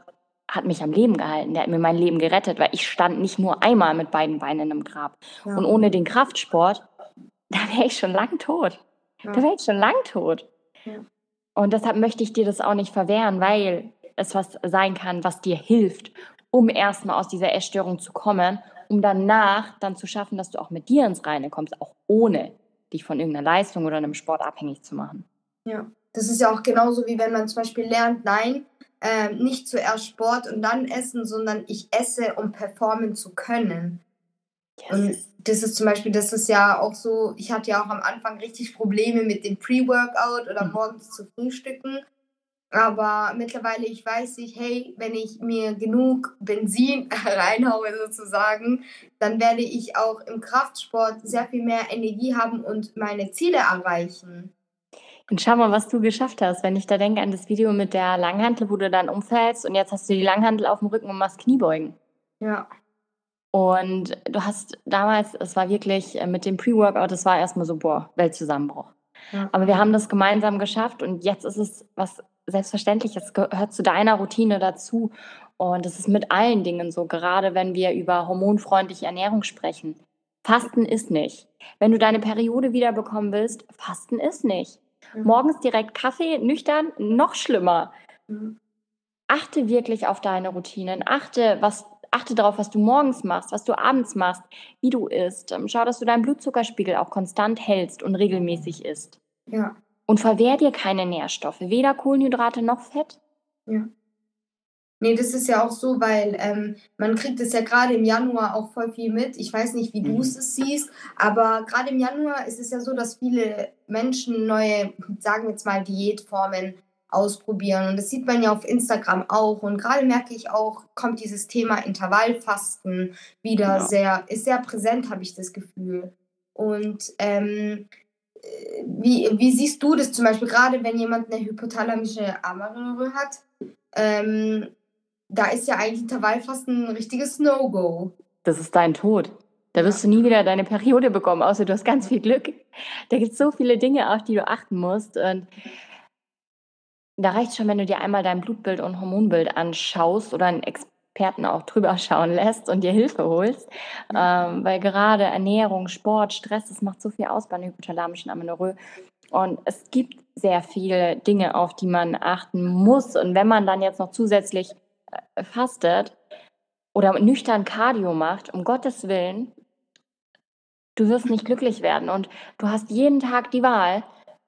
hat mich am Leben gehalten, der hat mir mein Leben gerettet, weil ich stand nicht nur einmal mit beiden Beinen im Grab. Ja. Und ohne den Kraftsport da wäre ich schon lang tot. Ja. Da wäre ich schon lang tot. Ja. Und deshalb möchte ich dir das auch nicht verwehren, weil es was sein kann, was dir hilft, um erstmal aus dieser Essstörung zu kommen, um danach dann zu schaffen, dass du auch mit dir ins Reine kommst, auch ohne dich von irgendeiner Leistung oder einem Sport abhängig zu machen. Ja, das ist ja auch genauso wie wenn man zum Beispiel lernt, nein, äh, nicht zuerst Sport und dann essen, sondern ich esse, um performen zu können. Und das ist zum Beispiel, das ist ja auch so, ich hatte ja auch am Anfang richtig Probleme mit dem Pre-Workout oder mhm. morgens zu frühstücken. Aber mittlerweile, ich weiß ich, hey, wenn ich mir genug Benzin reinhaue sozusagen, dann werde ich auch im Kraftsport sehr viel mehr Energie haben und meine Ziele erreichen. Und schau mal, was du geschafft hast. Wenn ich da denke an das Video mit der Langhantel, wo du dann umfällst und jetzt hast du die Langhantel auf dem Rücken und machst Kniebeugen. Ja. Und du hast damals, es war wirklich äh, mit dem Pre-Workout, das war erstmal so, boah, Weltzusammenbruch. Ja. Aber wir haben das gemeinsam geschafft und jetzt ist es was Selbstverständliches, gehört zu deiner Routine dazu. Und es ist mit allen Dingen so, gerade wenn wir über hormonfreundliche Ernährung sprechen. Fasten ist nicht. Wenn du deine Periode wiederbekommen willst, Fasten ist nicht. Mhm. Morgens direkt Kaffee, nüchtern, noch schlimmer. Mhm. Achte wirklich auf deine Routinen. Achte, was achte darauf, was du morgens machst, was du abends machst, wie du isst. Ähm, schau, dass du deinen Blutzuckerspiegel auch konstant hältst und regelmäßig isst. Ja. Und verwehr dir keine Nährstoffe, weder Kohlenhydrate noch Fett. Ja. Nee, das ist ja auch so, weil ähm, man kriegt es ja gerade im Januar auch voll viel mit. Ich weiß nicht, wie mhm. du es siehst, aber gerade im Januar ist es ja so, dass viele Menschen neue, sagen wir jetzt mal, Diätformen ausprobieren. Und das sieht man ja auf Instagram auch. Und gerade merke ich auch, kommt dieses Thema Intervallfasten wieder ja. sehr, ist sehr präsent, habe ich das Gefühl. Und ähm, äh, wie, wie siehst du das zum Beispiel, gerade wenn jemand eine hypothalamische Amaröhre hat? Ähm, da ist ja eigentlich Intervallfasten ein richtiges No-Go. Das ist dein Tod. Da wirst du nie wieder deine Periode bekommen, außer du hast ganz viel Glück. Da gibt es so viele Dinge, auf die du achten musst. Und da reicht schon, wenn du dir einmal dein Blutbild und Hormonbild anschaust oder einen Experten auch drüber schauen lässt und dir Hilfe holst. Ähm, weil gerade Ernährung, Sport, Stress, das macht so viel aus bei einer hypothalamischen Amenorrhoe. Und es gibt sehr viele Dinge, auf die man achten muss. Und wenn man dann jetzt noch zusätzlich äh, fastet oder nüchtern Cardio macht, um Gottes Willen, du wirst nicht glücklich werden. Und du hast jeden Tag die Wahl,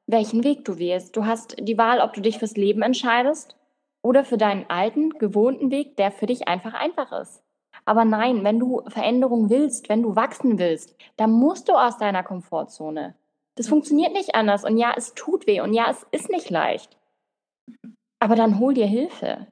welchen Weg du wählst. Du hast die Wahl, ob du dich fürs Leben entscheidest oder für deinen alten, gewohnten Weg, der für dich einfach einfach ist. Aber nein, wenn du Veränderung willst, wenn du wachsen willst, dann musst du aus deiner Komfortzone. Das funktioniert nicht anders. Und ja, es tut weh. Und ja, es ist nicht leicht. Aber dann hol dir Hilfe.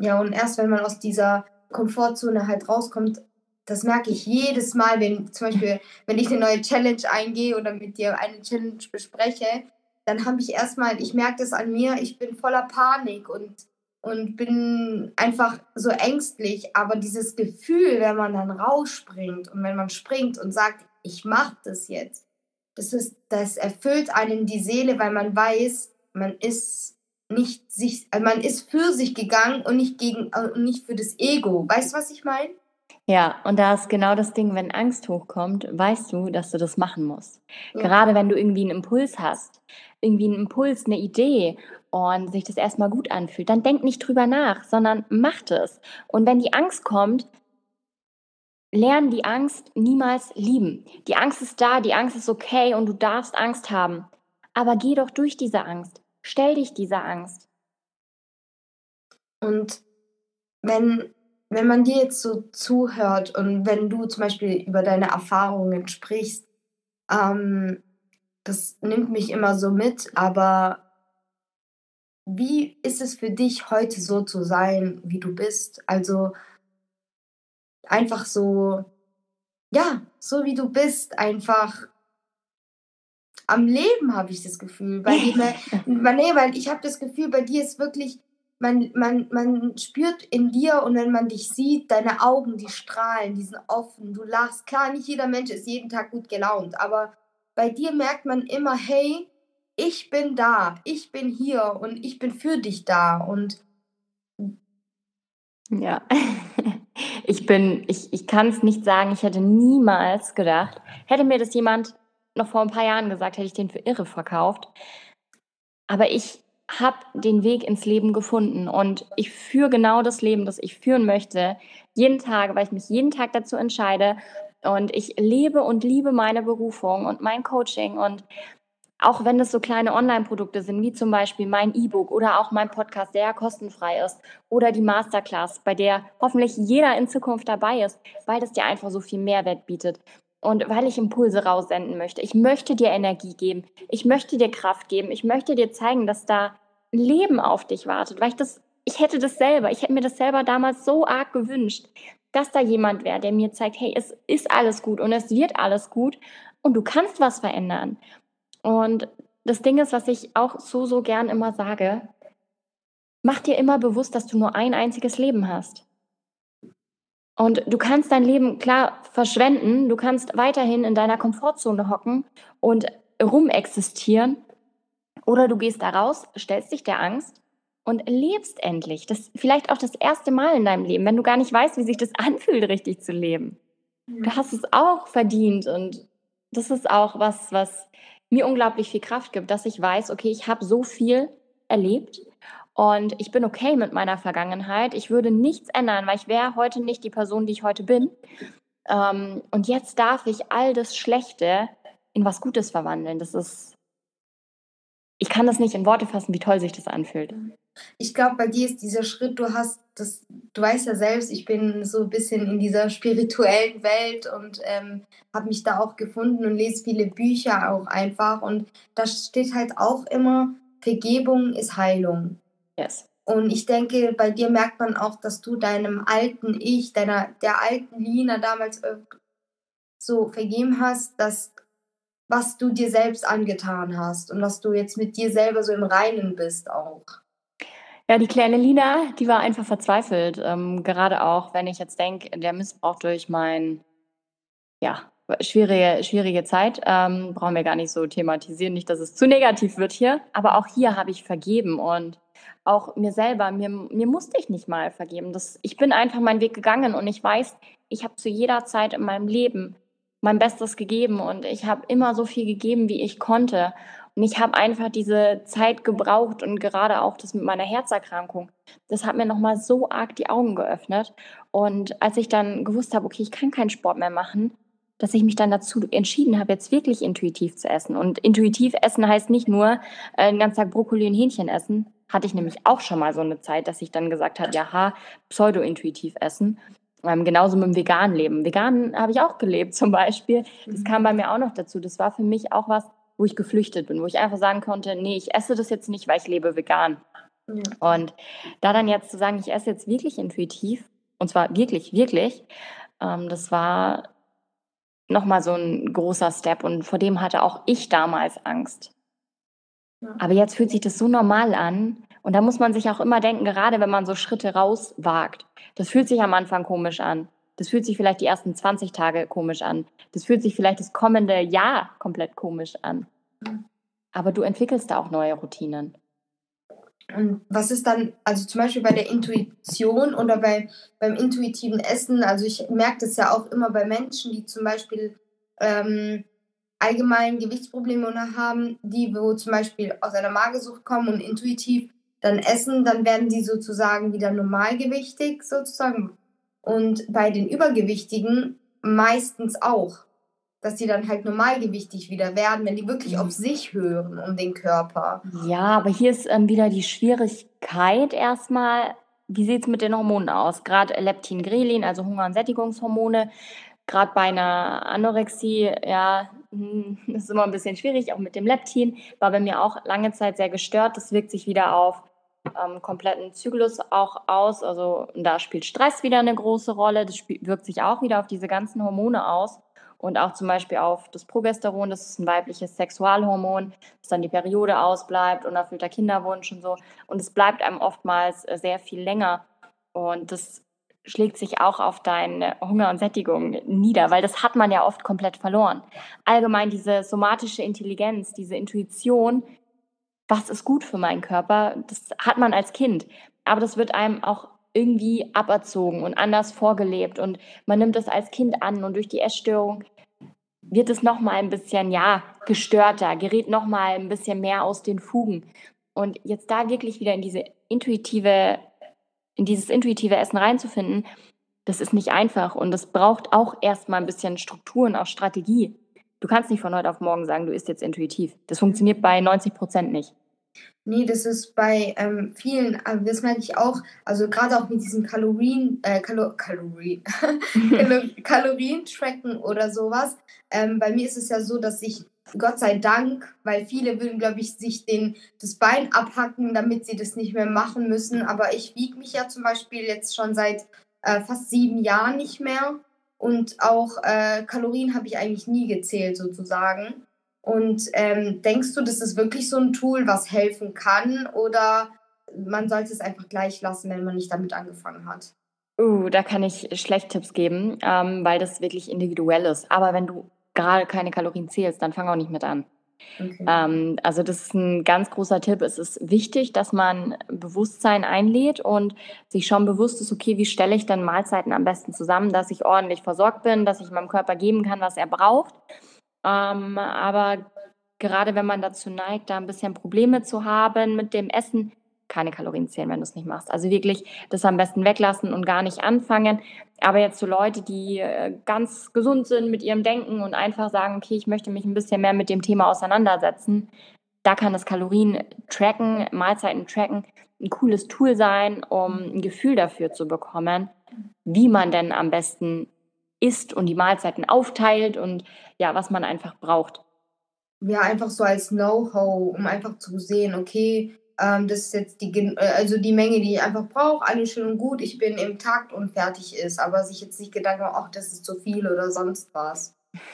Ja, und erst wenn man aus dieser Komfortzone halt rauskommt, das merke ich jedes Mal, wenn zum Beispiel, wenn ich eine neue Challenge eingehe oder mit dir eine Challenge bespreche, dann habe ich erstmal, ich merke das an mir, ich bin voller Panik und, und bin einfach so ängstlich. Aber dieses Gefühl, wenn man dann rausspringt und wenn man springt und sagt, ich mache das jetzt, das, ist, das erfüllt einen die Seele, weil man weiß, man ist nicht sich, also man ist für sich gegangen und nicht gegen äh, und nicht für das Ego. Weißt du, was ich meine? Ja, und da ist genau das Ding, wenn Angst hochkommt, weißt du, dass du das machen musst. Ja. Gerade wenn du irgendwie einen Impuls hast, irgendwie einen Impuls, eine Idee und sich das erstmal gut anfühlt, dann denk nicht drüber nach, sondern mach es. Und wenn die Angst kommt, lern die Angst niemals lieben. Die Angst ist da, die Angst ist okay und du darfst Angst haben. Aber geh doch durch diese Angst. Stell dich dieser Angst. Und wenn, wenn man dir jetzt so zuhört und wenn du zum Beispiel über deine Erfahrungen sprichst, ähm, das nimmt mich immer so mit, aber wie ist es für dich heute so zu sein, wie du bist? Also einfach so, ja, so wie du bist, einfach am Leben, habe ich das Gefühl. Weil, nee, weil ich habe das Gefühl, bei dir ist wirklich, man, man, man spürt in dir und wenn man dich sieht, deine Augen, die strahlen, die sind offen, du lachst. Klar, nicht jeder Mensch ist jeden Tag gut gelaunt, aber bei dir merkt man immer, hey, ich bin da, ich bin hier und ich bin für dich da und ja, ich bin, ich, ich kann es nicht sagen, ich hätte niemals gedacht, hätte mir das jemand noch vor ein paar Jahren gesagt, hätte ich den für irre verkauft. Aber ich habe den Weg ins Leben gefunden und ich führe genau das Leben, das ich führen möchte, jeden Tag, weil ich mich jeden Tag dazu entscheide und ich lebe und liebe meine Berufung und mein Coaching und auch wenn es so kleine Online-Produkte sind, wie zum Beispiel mein E-Book oder auch mein Podcast, der ja kostenfrei ist, oder die Masterclass, bei der hoffentlich jeder in Zukunft dabei ist, weil das dir einfach so viel Mehrwert bietet und weil ich Impulse raussenden möchte. Ich möchte dir Energie geben. Ich möchte dir Kraft geben. Ich möchte dir zeigen, dass da Leben auf dich wartet, weil ich das, ich hätte das selber, ich hätte mir das selber damals so arg gewünscht, dass da jemand wäre, der mir zeigt, hey, es ist alles gut und es wird alles gut und du kannst was verändern. Und das Ding ist, was ich auch so, so gern immer sage, mach dir immer bewusst, dass du nur ein einziges Leben hast. Und du kannst dein Leben klar verschwenden, du kannst weiterhin in deiner Komfortzone hocken und rumexistieren. Oder du gehst da raus, stellst dich der Angst und lebst endlich. Das vielleicht auch das erste Mal in deinem Leben, wenn du gar nicht weißt, wie sich das anfühlt, richtig zu leben. Du hast es auch verdient und das ist auch was, was mir unglaublich viel Kraft gibt, dass ich weiß, okay, ich habe so viel erlebt und ich bin okay mit meiner Vergangenheit. Ich würde nichts ändern, weil ich wäre heute nicht die Person, die ich heute bin. Ähm, und jetzt darf ich all das Schlechte in was Gutes verwandeln. Das ist, ich kann das nicht in Worte fassen, wie toll sich das anfühlt. Ich glaube, bei dir ist dieser Schritt, du hast das, du weißt ja selbst, ich bin so ein bisschen in dieser spirituellen Welt und ähm, habe mich da auch gefunden und lese viele Bücher auch einfach. Und da steht halt auch immer, Vergebung ist Heilung. Yes. Und ich denke, bei dir merkt man auch, dass du deinem alten Ich, deiner, der alten Lina damals äh, so vergeben hast, dass was du dir selbst angetan hast und dass du jetzt mit dir selber so im Reinen bist auch. Ja, die kleine Lina, die war einfach verzweifelt. Ähm, gerade auch, wenn ich jetzt denke, der Missbrauch durch mein, ja, schwierige, schwierige Zeit. Ähm, brauchen wir gar nicht so thematisieren, nicht, dass es zu negativ wird hier. Aber auch hier habe ich vergeben und auch mir selber, mir, mir musste ich nicht mal vergeben. Das, ich bin einfach meinen Weg gegangen und ich weiß, ich habe zu jeder Zeit in meinem Leben mein Bestes gegeben und ich habe immer so viel gegeben, wie ich konnte. Und ich habe einfach diese Zeit gebraucht und gerade auch das mit meiner Herzerkrankung, das hat mir nochmal so arg die Augen geöffnet. Und als ich dann gewusst habe, okay, ich kann keinen Sport mehr machen, dass ich mich dann dazu entschieden habe, jetzt wirklich intuitiv zu essen. Und intuitiv essen heißt nicht nur äh, den ganzen Tag Brokkoli und Hähnchen essen, hatte ich nämlich auch schon mal so eine Zeit, dass ich dann gesagt habe, ja, pseudo-intuitiv essen. Ähm, genauso mit dem veganen Leben. Vegan habe ich auch gelebt zum Beispiel. Das kam bei mir auch noch dazu. Das war für mich auch was, wo ich geflüchtet bin, wo ich einfach sagen konnte, nee, ich esse das jetzt nicht, weil ich lebe vegan. Ja. Und da dann jetzt zu sagen, ich esse jetzt wirklich intuitiv, und zwar wirklich, wirklich, ähm, das war nochmal so ein großer Step und vor dem hatte auch ich damals Angst. Ja. Aber jetzt fühlt sich das so normal an und da muss man sich auch immer denken, gerade wenn man so Schritte rauswagt, das fühlt sich am Anfang komisch an. Das fühlt sich vielleicht die ersten 20 Tage komisch an. Das fühlt sich vielleicht das kommende Jahr komplett komisch an. Aber du entwickelst da auch neue Routinen. Und was ist dann, also zum Beispiel bei der Intuition oder bei, beim intuitiven Essen, also ich merke das ja auch immer bei Menschen, die zum Beispiel ähm, allgemein Gewichtsprobleme haben, die wo zum Beispiel aus einer Magersucht kommen und intuitiv dann essen, dann werden die sozusagen wieder normalgewichtig sozusagen. Und bei den Übergewichtigen meistens auch dass die dann halt normalgewichtig wieder werden, wenn die wirklich auf mhm. sich hören, um den Körper. Ja, aber hier ist ähm, wieder die Schwierigkeit erstmal, wie sieht es mit den Hormonen aus? Gerade Leptin, Grelin, also Hunger- und Sättigungshormone, gerade bei einer Anorexie, ja, hm, ist immer ein bisschen schwierig, auch mit dem Leptin, war bei mir auch lange Zeit sehr gestört. Das wirkt sich wieder auf ähm, kompletten Zyklus auch aus. Also da spielt Stress wieder eine große Rolle. Das wirkt sich auch wieder auf diese ganzen Hormone aus und auch zum Beispiel auf das Progesteron, das ist ein weibliches Sexualhormon, das dann die Periode ausbleibt, unerfüllter Kinderwunsch und so. Und es bleibt einem oftmals äh, sehr viel länger. Und das schlägt sich auch auf deine Hunger und Sättigung nieder, weil das hat man ja oft komplett verloren. Allgemein diese somatische Intelligenz, diese Intuition, was ist gut für meinen Körper, das hat man als Kind. Aber das wird einem auch irgendwie aberzogen und anders vorgelebt und man nimmt es als Kind an und durch die Essstörung wird es noch mal ein bisschen ja gestörter, gerät noch mal ein bisschen mehr aus den Fugen und jetzt da wirklich wieder in diese intuitive in dieses intuitive Essen reinzufinden, das ist nicht einfach und es braucht auch erstmal ein bisschen Struktur und auch Strategie. Du kannst nicht von heute auf morgen sagen, du isst jetzt intuitiv. Das funktioniert bei 90 Prozent nicht. Nee, das ist bei ähm, vielen, äh, das merke ich auch, also gerade auch mit diesen Kalorien, äh, Kalo Kalorien, Kalorien-Tracken oder sowas. Ähm, bei mir ist es ja so, dass ich Gott sei Dank, weil viele würden, glaube ich, sich den, das Bein abhacken, damit sie das nicht mehr machen müssen. Aber ich wiege mich ja zum Beispiel jetzt schon seit äh, fast sieben Jahren nicht mehr. Und auch äh, Kalorien habe ich eigentlich nie gezählt, sozusagen. Und ähm, denkst du, das ist wirklich so ein Tool, was helfen kann? Oder man sollte es einfach gleich lassen, wenn man nicht damit angefangen hat? Uh, da kann ich schlecht Tipps geben, ähm, weil das wirklich individuell ist. Aber wenn du gerade keine Kalorien zählst, dann fang auch nicht mit an. Okay. Ähm, also das ist ein ganz großer Tipp. Es ist wichtig, dass man Bewusstsein einlädt und sich schon bewusst ist, okay, wie stelle ich dann Mahlzeiten am besten zusammen, dass ich ordentlich versorgt bin, dass ich meinem Körper geben kann, was er braucht. Ähm, aber gerade wenn man dazu neigt, da ein bisschen Probleme zu haben mit dem Essen, keine Kalorien zählen, wenn du es nicht machst. Also wirklich das am besten weglassen und gar nicht anfangen. Aber jetzt so Leute, die äh, ganz gesund sind mit ihrem Denken und einfach sagen, okay, ich möchte mich ein bisschen mehr mit dem Thema auseinandersetzen, da kann das Kalorien tracken, Mahlzeiten tracken, ein cooles Tool sein, um ein Gefühl dafür zu bekommen, wie man denn am besten isst und die Mahlzeiten aufteilt und ja, was man einfach braucht. Ja, einfach so als Know-how, um einfach zu sehen, okay, ähm, das ist jetzt die, äh, also die Menge, die ich einfach brauche, alles schön und gut, ich bin im Takt und fertig ist, aber sich jetzt nicht Gedanken, ach, das ist zu viel oder sonst was.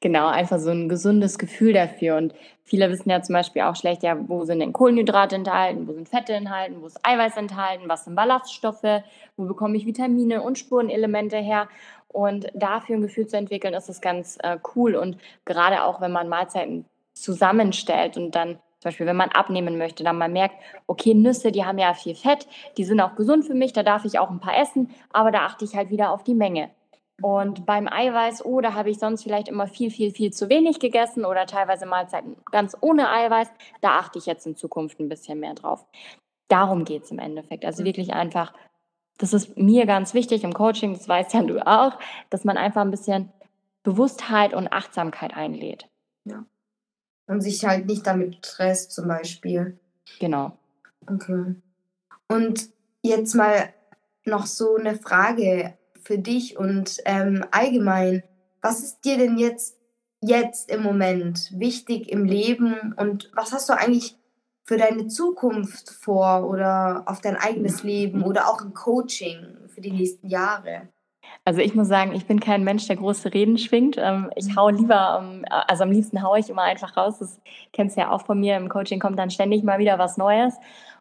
Genau, einfach so ein gesundes Gefühl dafür. Und viele wissen ja zum Beispiel auch schlecht, ja, wo sind denn Kohlenhydrate enthalten, wo sind Fette enthalten, wo ist Eiweiß enthalten, was sind Ballaststoffe, wo bekomme ich Vitamine und Spurenelemente her. Und dafür ein Gefühl zu entwickeln, ist das ganz äh, cool. Und gerade auch, wenn man Mahlzeiten zusammenstellt und dann zum Beispiel, wenn man abnehmen möchte, dann man merkt, okay, Nüsse, die haben ja viel Fett, die sind auch gesund für mich, da darf ich auch ein paar essen, aber da achte ich halt wieder auf die Menge. Und beim Eiweiß, oh, da habe ich sonst vielleicht immer viel, viel, viel zu wenig gegessen oder teilweise Mahlzeiten ganz ohne Eiweiß. Da achte ich jetzt in Zukunft ein bisschen mehr drauf. Darum geht es im Endeffekt. Also wirklich einfach das ist mir ganz wichtig im Coaching, das weißt ja du auch, dass man einfach ein bisschen Bewusstheit und Achtsamkeit einlädt. Ja. Und sich halt nicht damit stresst zum Beispiel. Genau. Okay. Und jetzt mal noch so eine Frage für dich und ähm, allgemein. Was ist dir denn jetzt, jetzt im Moment wichtig im Leben und was hast du eigentlich für deine Zukunft vor oder auf dein eigenes Leben oder auch im Coaching für die nächsten Jahre? Also ich muss sagen, ich bin kein Mensch, der große Reden schwingt. Ähm, ich hau lieber, ähm, also am liebsten haue ich immer einfach raus. Das kennst du ja auch von mir. Im Coaching kommt dann ständig mal wieder was Neues.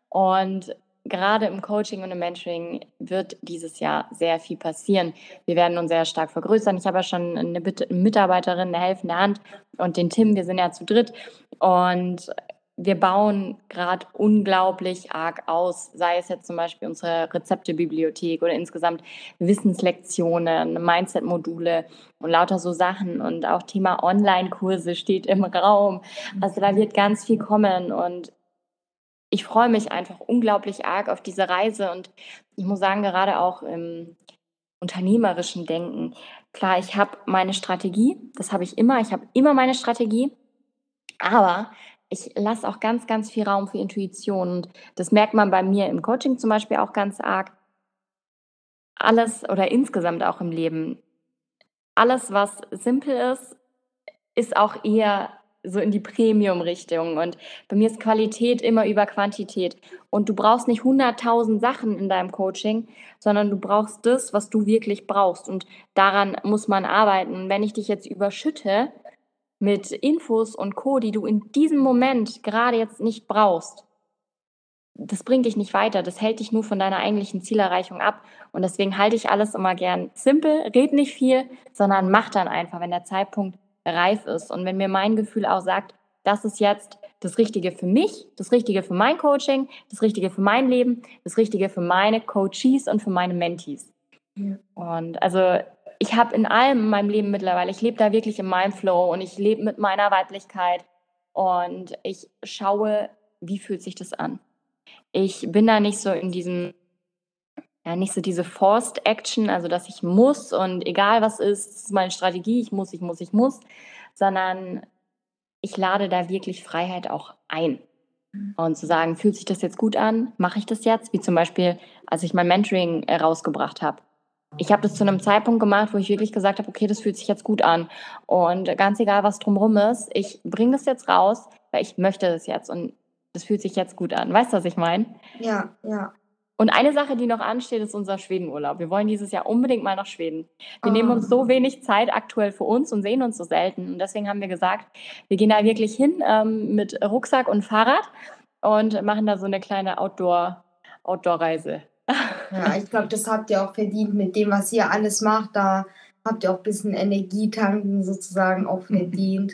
Und gerade im Coaching und im Mentoring wird dieses Jahr sehr viel passieren. Wir werden uns sehr stark vergrößern. Ich habe ja schon eine Mitarbeiterin, eine helfende Hand und den Tim, wir sind ja zu dritt. Und wir bauen gerade unglaublich arg aus, sei es jetzt zum Beispiel unsere Rezeptebibliothek oder insgesamt Wissenslektionen, Mindset-Module und lauter so Sachen. Und auch Thema Online-Kurse steht im Raum. Also da wird ganz viel kommen und ich freue mich einfach unglaublich arg auf diese Reise und ich muss sagen, gerade auch im unternehmerischen Denken. Klar, ich habe meine Strategie, das habe ich immer, ich habe immer meine Strategie, aber ich lasse auch ganz, ganz viel Raum für Intuition und das merkt man bei mir im Coaching zum Beispiel auch ganz arg. Alles oder insgesamt auch im Leben, alles, was simpel ist, ist auch eher so in die Premium-Richtung. Und bei mir ist Qualität immer über Quantität. Und du brauchst nicht 100.000 Sachen in deinem Coaching, sondern du brauchst das, was du wirklich brauchst. Und daran muss man arbeiten. wenn ich dich jetzt überschütte mit Infos und Co., die du in diesem Moment gerade jetzt nicht brauchst, das bringt dich nicht weiter. Das hält dich nur von deiner eigentlichen Zielerreichung ab. Und deswegen halte ich alles immer gern simpel, red nicht viel, sondern mach dann einfach, wenn der Zeitpunkt reif ist. Und wenn mir mein Gefühl auch sagt, das ist jetzt das Richtige für mich, das Richtige für mein Coaching, das Richtige für mein Leben, das Richtige für meine Coaches und für meine Mentees. Ja. Und also ich habe in allem in meinem Leben mittlerweile, ich lebe da wirklich in meinem Flow und ich lebe mit meiner Weiblichkeit und ich schaue, wie fühlt sich das an. Ich bin da nicht so in diesem ja, nicht so diese Forced Action, also dass ich muss und egal was ist, das ist meine Strategie, ich muss, ich muss, ich muss, sondern ich lade da wirklich Freiheit auch ein. Mhm. Und zu sagen, fühlt sich das jetzt gut an? Mache ich das jetzt? Wie zum Beispiel, als ich mein Mentoring rausgebracht habe. Ich habe das zu einem Zeitpunkt gemacht, wo ich wirklich gesagt habe, okay, das fühlt sich jetzt gut an. Und ganz egal, was drumherum ist, ich bringe das jetzt raus, weil ich möchte das jetzt und das fühlt sich jetzt gut an. Weißt du, was ich meine? Ja, ja. Und eine Sache, die noch ansteht, ist unser Schwedenurlaub. Wir wollen dieses Jahr unbedingt mal nach Schweden. Wir oh. nehmen uns so wenig Zeit aktuell für uns und sehen uns so selten. Und deswegen haben wir gesagt, wir gehen da wirklich hin ähm, mit Rucksack und Fahrrad und machen da so eine kleine Outdoor, Outdoor-Reise. Ja, ich glaube, das habt ihr auch verdient mit dem, was ihr alles macht. Da habt ihr auch ein bisschen Energietanken sozusagen auch verdient.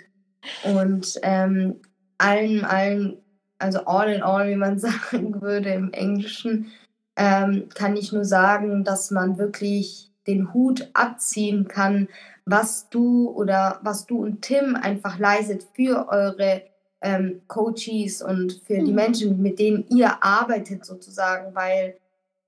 Und ähm, allen, allen, also all in all, wie man sagen würde im Englischen, ähm, kann ich nur sagen, dass man wirklich den Hut abziehen kann, was du oder was du und Tim einfach leistet für eure ähm, Coaches und für mhm. die Menschen, mit denen ihr arbeitet sozusagen, weil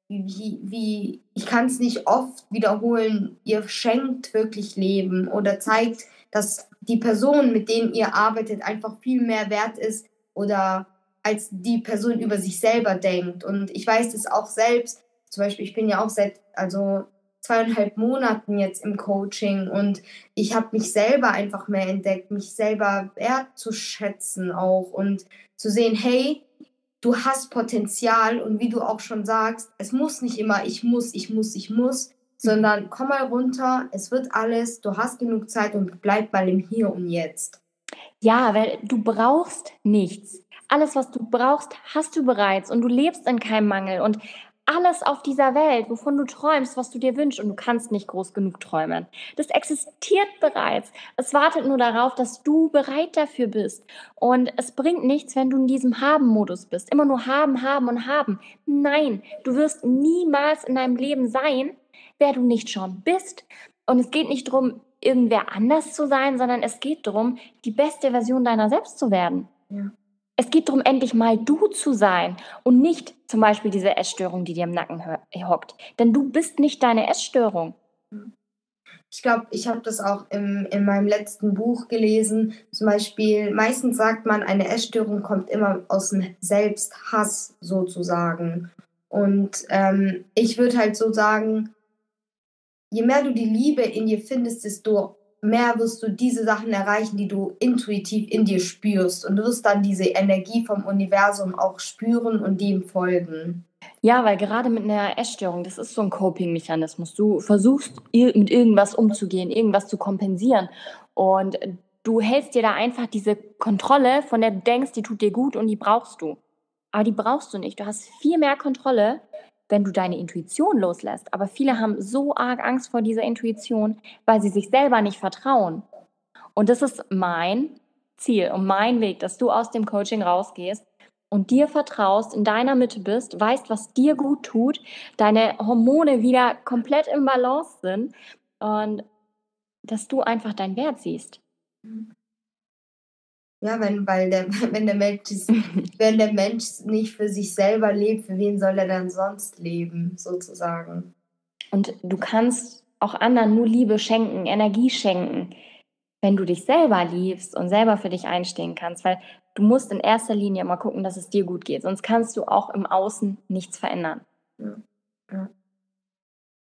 wie, wie ich kann es nicht oft wiederholen, ihr schenkt wirklich Leben oder zeigt, dass die Person, mit denen ihr arbeitet, einfach viel mehr wert ist oder als die Person über sich selber denkt. Und ich weiß es auch selbst. Zum Beispiel, ich bin ja auch seit also zweieinhalb Monaten jetzt im Coaching und ich habe mich selber einfach mehr entdeckt, mich selber wertzuschätzen auch und zu sehen, hey, du hast Potenzial und wie du auch schon sagst, es muss nicht immer ich muss, ich muss, ich muss, sondern komm mal runter, es wird alles, du hast genug Zeit und bleib mal im Hier und Jetzt. Ja, weil du brauchst nichts. Alles, was du brauchst, hast du bereits und du lebst in keinem Mangel. Und alles auf dieser Welt, wovon du träumst, was du dir wünschst, und du kannst nicht groß genug träumen. Das existiert bereits. Es wartet nur darauf, dass du bereit dafür bist. Und es bringt nichts, wenn du in diesem Haben-Modus bist. Immer nur haben, haben und haben. Nein, du wirst niemals in deinem Leben sein, wer du nicht schon bist. Und es geht nicht darum, irgendwer anders zu sein, sondern es geht darum, die beste Version deiner selbst zu werden. Ja. Es geht darum, endlich mal du zu sein und nicht zum Beispiel diese Essstörung, die dir im Nacken hockt. Denn du bist nicht deine Essstörung. Ich glaube, ich habe das auch im, in meinem letzten Buch gelesen. Zum Beispiel, meistens sagt man, eine Essstörung kommt immer aus dem Selbsthass sozusagen. Und ähm, ich würde halt so sagen, je mehr du die Liebe in dir findest, desto mehr wirst du diese Sachen erreichen, die du intuitiv in dir spürst. Und du wirst dann diese Energie vom Universum auch spüren und dem folgen. Ja, weil gerade mit einer Essstörung, das ist so ein Coping-Mechanismus. Du versuchst mit irgendwas umzugehen, irgendwas zu kompensieren. Und du hältst dir da einfach diese Kontrolle, von der du denkst, die tut dir gut und die brauchst du. Aber die brauchst du nicht. Du hast viel mehr Kontrolle, wenn du deine Intuition loslässt. Aber viele haben so arg Angst vor dieser Intuition, weil sie sich selber nicht vertrauen. Und das ist mein Ziel und mein Weg, dass du aus dem Coaching rausgehst und dir vertraust, in deiner Mitte bist, weißt, was dir gut tut, deine Hormone wieder komplett im Balance sind und dass du einfach deinen Wert siehst. Ja, wenn, weil der, wenn der Mensch ist, wenn der Mensch nicht für sich selber lebt, für wen soll er dann sonst leben, sozusagen? Und du kannst auch anderen nur Liebe schenken, Energie schenken, wenn du dich selber liebst und selber für dich einstehen kannst, weil du musst in erster Linie mal gucken, dass es dir gut geht, sonst kannst du auch im Außen nichts verändern. Ja. Ja.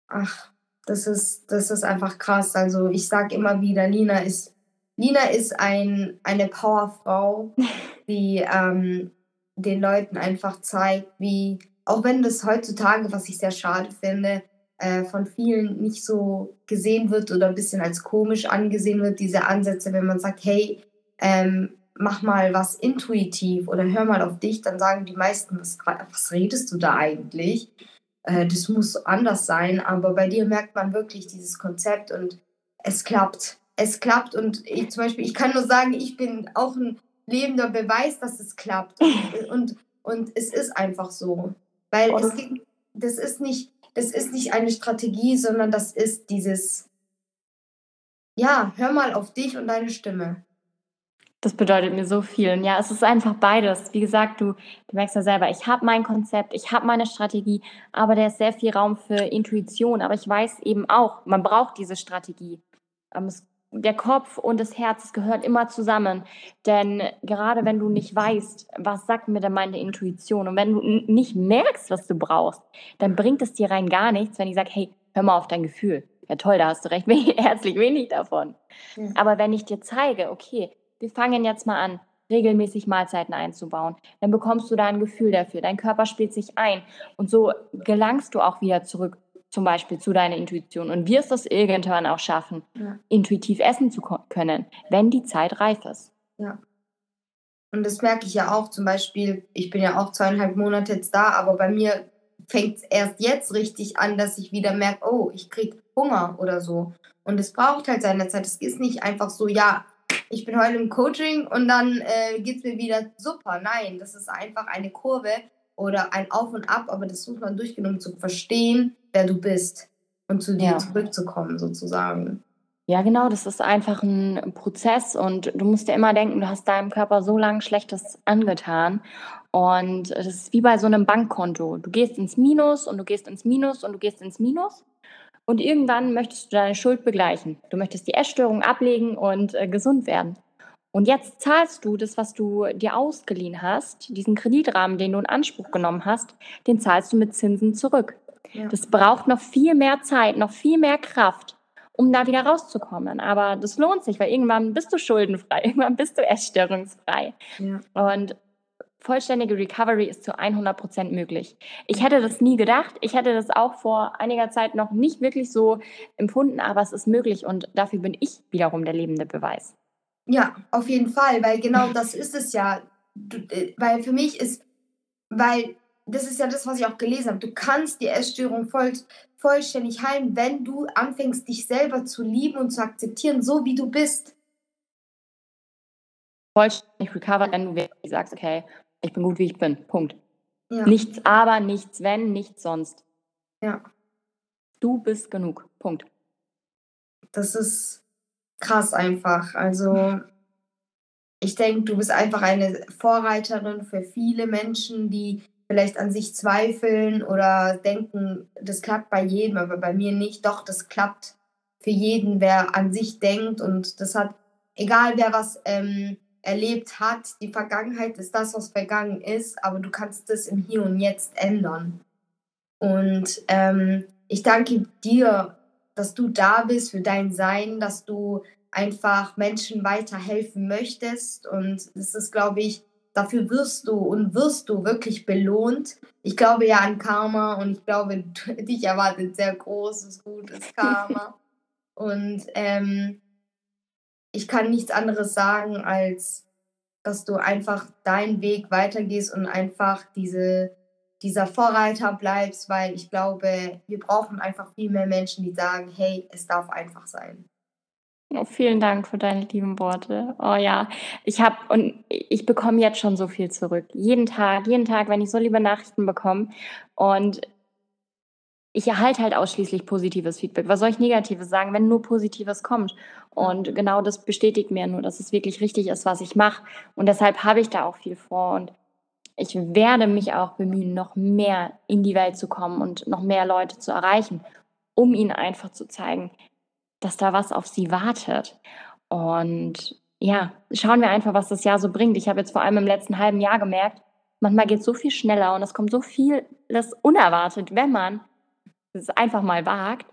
Ach, das ist, das ist einfach krass. Also ich sage immer wieder, Nina ist Nina ist ein, eine Powerfrau, die ähm, den Leuten einfach zeigt, wie, auch wenn das heutzutage, was ich sehr schade finde, äh, von vielen nicht so gesehen wird oder ein bisschen als komisch angesehen wird, diese Ansätze, wenn man sagt, hey, ähm, mach mal was intuitiv oder hör mal auf dich, dann sagen die meisten, was, was redest du da eigentlich? Äh, das muss anders sein, aber bei dir merkt man wirklich dieses Konzept und es klappt es klappt. Und ich zum Beispiel, ich kann nur sagen, ich bin auch ein lebender Beweis, dass es klappt. Und, und, und es ist einfach so. Weil es gibt, das ist nicht, das ist nicht eine Strategie, sondern das ist dieses, ja, hör mal auf dich und deine Stimme. Das bedeutet mir so viel. Und ja, es ist einfach beides. Wie gesagt, du, du merkst ja selber, ich habe mein Konzept, ich habe meine Strategie, aber da ist sehr viel Raum für Intuition. Aber ich weiß eben auch, man braucht diese Strategie. Ähm, es der Kopf und das Herz, es gehört immer zusammen. Denn gerade wenn du nicht weißt, was sagt mir denn meine Intuition und wenn du nicht merkst, was du brauchst, dann bringt es dir rein gar nichts, wenn ich sage, hey, hör mal auf dein Gefühl. Ja toll, da hast du recht, herzlich wenig davon. Ja. Aber wenn ich dir zeige, okay, wir fangen jetzt mal an, regelmäßig Mahlzeiten einzubauen, dann bekommst du da ein Gefühl dafür. Dein Körper spielt sich ein und so gelangst du auch wieder zurück zum Beispiel zu deiner Intuition und wirst es irgendwann auch schaffen, ja. intuitiv essen zu können, wenn die Zeit reif ist. Ja. Und das merke ich ja auch zum Beispiel, ich bin ja auch zweieinhalb Monate jetzt da, aber bei mir fängt es erst jetzt richtig an, dass ich wieder merke, oh, ich kriege Hunger oder so. Und es braucht halt seine Zeit. Es ist nicht einfach so, ja, ich bin heute im Coaching und dann äh, geht es mir wieder super. Nein, das ist einfach eine Kurve oder ein Auf und Ab, aber das muss man durchgenommen zu verstehen, wer du bist und zu dir ja. zurückzukommen sozusagen. Ja, genau, das ist einfach ein Prozess und du musst dir immer denken, du hast deinem Körper so lange Schlechtes angetan und das ist wie bei so einem Bankkonto. Du gehst ins Minus und du gehst ins Minus und du gehst ins Minus und irgendwann möchtest du deine Schuld begleichen. Du möchtest die Essstörung ablegen und äh, gesund werden. Und jetzt zahlst du das, was du dir ausgeliehen hast, diesen Kreditrahmen, den du in Anspruch genommen hast, den zahlst du mit Zinsen zurück. Ja. Das braucht noch viel mehr Zeit, noch viel mehr Kraft, um da wieder rauszukommen. Aber das lohnt sich, weil irgendwann bist du schuldenfrei, irgendwann bist du essstörungsfrei. Ja. Und vollständige Recovery ist zu 100 Prozent möglich. Ich hätte das nie gedacht. Ich hätte das auch vor einiger Zeit noch nicht wirklich so empfunden, aber es ist möglich und dafür bin ich wiederum der lebende Beweis. Ja, auf jeden Fall, weil genau das ist es ja. Du, äh, weil für mich ist, weil das ist ja das, was ich auch gelesen habe. Du kannst die Essstörung voll, vollständig heilen, wenn du anfängst, dich selber zu lieben und zu akzeptieren, so wie du bist. Vollständig recover, wenn du sagst, okay, ich bin gut, wie ich bin. Punkt. Ja. Nichts aber, nichts wenn, nichts sonst. Ja. Du bist genug. Punkt. Das ist krass einfach. Also ich denke, du bist einfach eine Vorreiterin für viele Menschen, die vielleicht an sich zweifeln oder denken, das klappt bei jedem, aber bei mir nicht. Doch, das klappt. für jeden, wer an sich denkt. Und das hat, egal wer was ähm, erlebt hat, die Vergangenheit ist das, was vergangen ist, aber du kannst das im Hier und Jetzt ändern. Und ähm, ich danke dir, dass du da bist für dein Sein, dass du einfach Menschen weiterhelfen möchtest. Und das ist, glaube ich, dafür wirst du und wirst du wirklich belohnt. Ich glaube ja an Karma und ich glaube, dich erwartet sehr großes, gutes Karma. und ähm, ich kann nichts anderes sagen, als dass du einfach deinen Weg weitergehst und einfach diese, dieser Vorreiter bleibst, weil ich glaube, wir brauchen einfach viel mehr Menschen, die sagen, hey, es darf einfach sein. Oh, vielen Dank für deine lieben Worte. Oh ja, ich habe und ich bekomme jetzt schon so viel zurück. Jeden Tag, jeden Tag, wenn ich so liebe Nachrichten bekomme und ich erhalte halt ausschließlich positives Feedback. Was soll ich Negatives sagen, wenn nur Positives kommt? Und genau das bestätigt mir nur, dass es wirklich richtig ist, was ich mache. Und deshalb habe ich da auch viel vor. Und ich werde mich auch bemühen, noch mehr in die Welt zu kommen und noch mehr Leute zu erreichen, um ihnen einfach zu zeigen, dass da was auf sie wartet. Und ja, schauen wir einfach, was das Jahr so bringt. Ich habe jetzt vor allem im letzten halben Jahr gemerkt, manchmal geht es so viel schneller und es kommt so vieles unerwartet, wenn man es einfach mal wagt.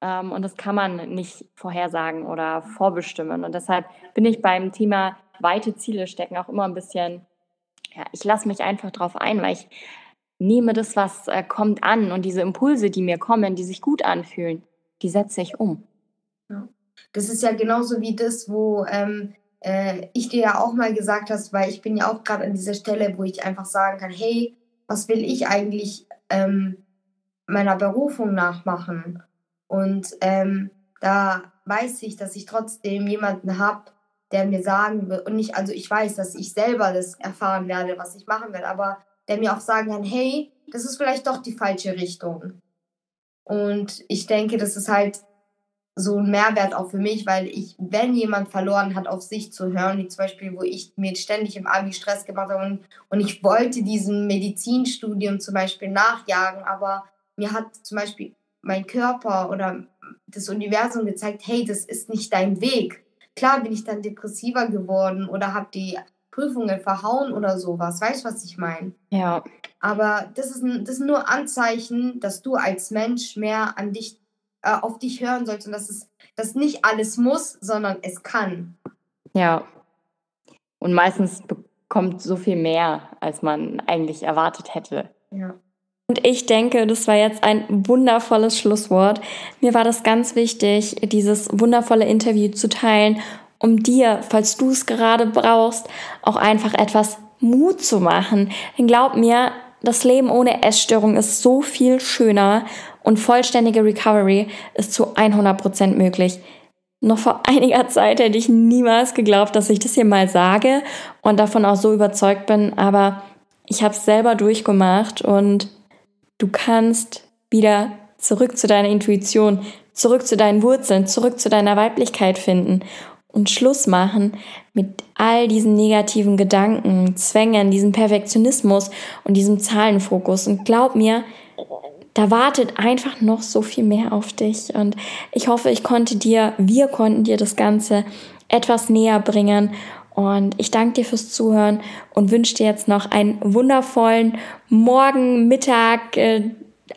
Ähm, und das kann man nicht vorhersagen oder vorbestimmen. Und deshalb bin ich beim Thema weite Ziele stecken auch immer ein bisschen, ja, ich lasse mich einfach drauf ein, weil ich nehme das, was äh, kommt an und diese Impulse, die mir kommen, die sich gut anfühlen, die setze ich um. Ja. Das ist ja genauso wie das, wo ähm, äh, ich dir ja auch mal gesagt hast, weil ich bin ja auch gerade an dieser Stelle, wo ich einfach sagen kann, hey, was will ich eigentlich ähm, meiner Berufung nachmachen? Und ähm, da weiß ich, dass ich trotzdem jemanden habe, der mir sagen will, und nicht, also ich weiß, dass ich selber das erfahren werde, was ich machen werde, aber der mir auch sagen kann, hey, das ist vielleicht doch die falsche Richtung. Und ich denke, das ist halt so ein Mehrwert auch für mich, weil ich, wenn jemand verloren hat, auf sich zu hören, wie zum Beispiel, wo ich mir ständig im Abi Stress gemacht habe und, und ich wollte diesem Medizinstudium zum Beispiel nachjagen, aber mir hat zum Beispiel mein Körper oder das Universum gezeigt, hey, das ist nicht dein Weg. Klar bin ich dann depressiver geworden oder habe die Prüfungen verhauen oder sowas. Weißt du, was ich meine? Ja. Aber das, ist ein, das sind nur Anzeichen, dass du als Mensch mehr an dich äh, auf dich hören sollst und dass es dass nicht alles muss, sondern es kann. Ja. Und meistens bekommt so viel mehr, als man eigentlich erwartet hätte. Ja. Und ich denke, das war jetzt ein wundervolles Schlusswort. Mir war das ganz wichtig, dieses wundervolle Interview zu teilen, um dir, falls du es gerade brauchst, auch einfach etwas Mut zu machen. Denn glaub mir, das Leben ohne Essstörung ist so viel schöner und vollständige Recovery ist zu 100% möglich. Noch vor einiger Zeit hätte ich niemals geglaubt, dass ich das hier mal sage und davon auch so überzeugt bin, aber ich habe es selber durchgemacht und du kannst wieder zurück zu deiner Intuition, zurück zu deinen Wurzeln, zurück zu deiner Weiblichkeit finden und Schluss machen mit all diesen negativen Gedanken, Zwängen, diesem Perfektionismus und diesem Zahlenfokus. Und glaub mir, da wartet einfach noch so viel mehr auf dich. Und ich hoffe, ich konnte dir, wir konnten dir das Ganze etwas näher bringen. Und ich danke dir fürs Zuhören und wünsche dir jetzt noch einen wundervollen Morgen, Mittag, äh,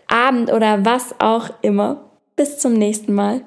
Abend oder was auch immer. Bis zum nächsten Mal.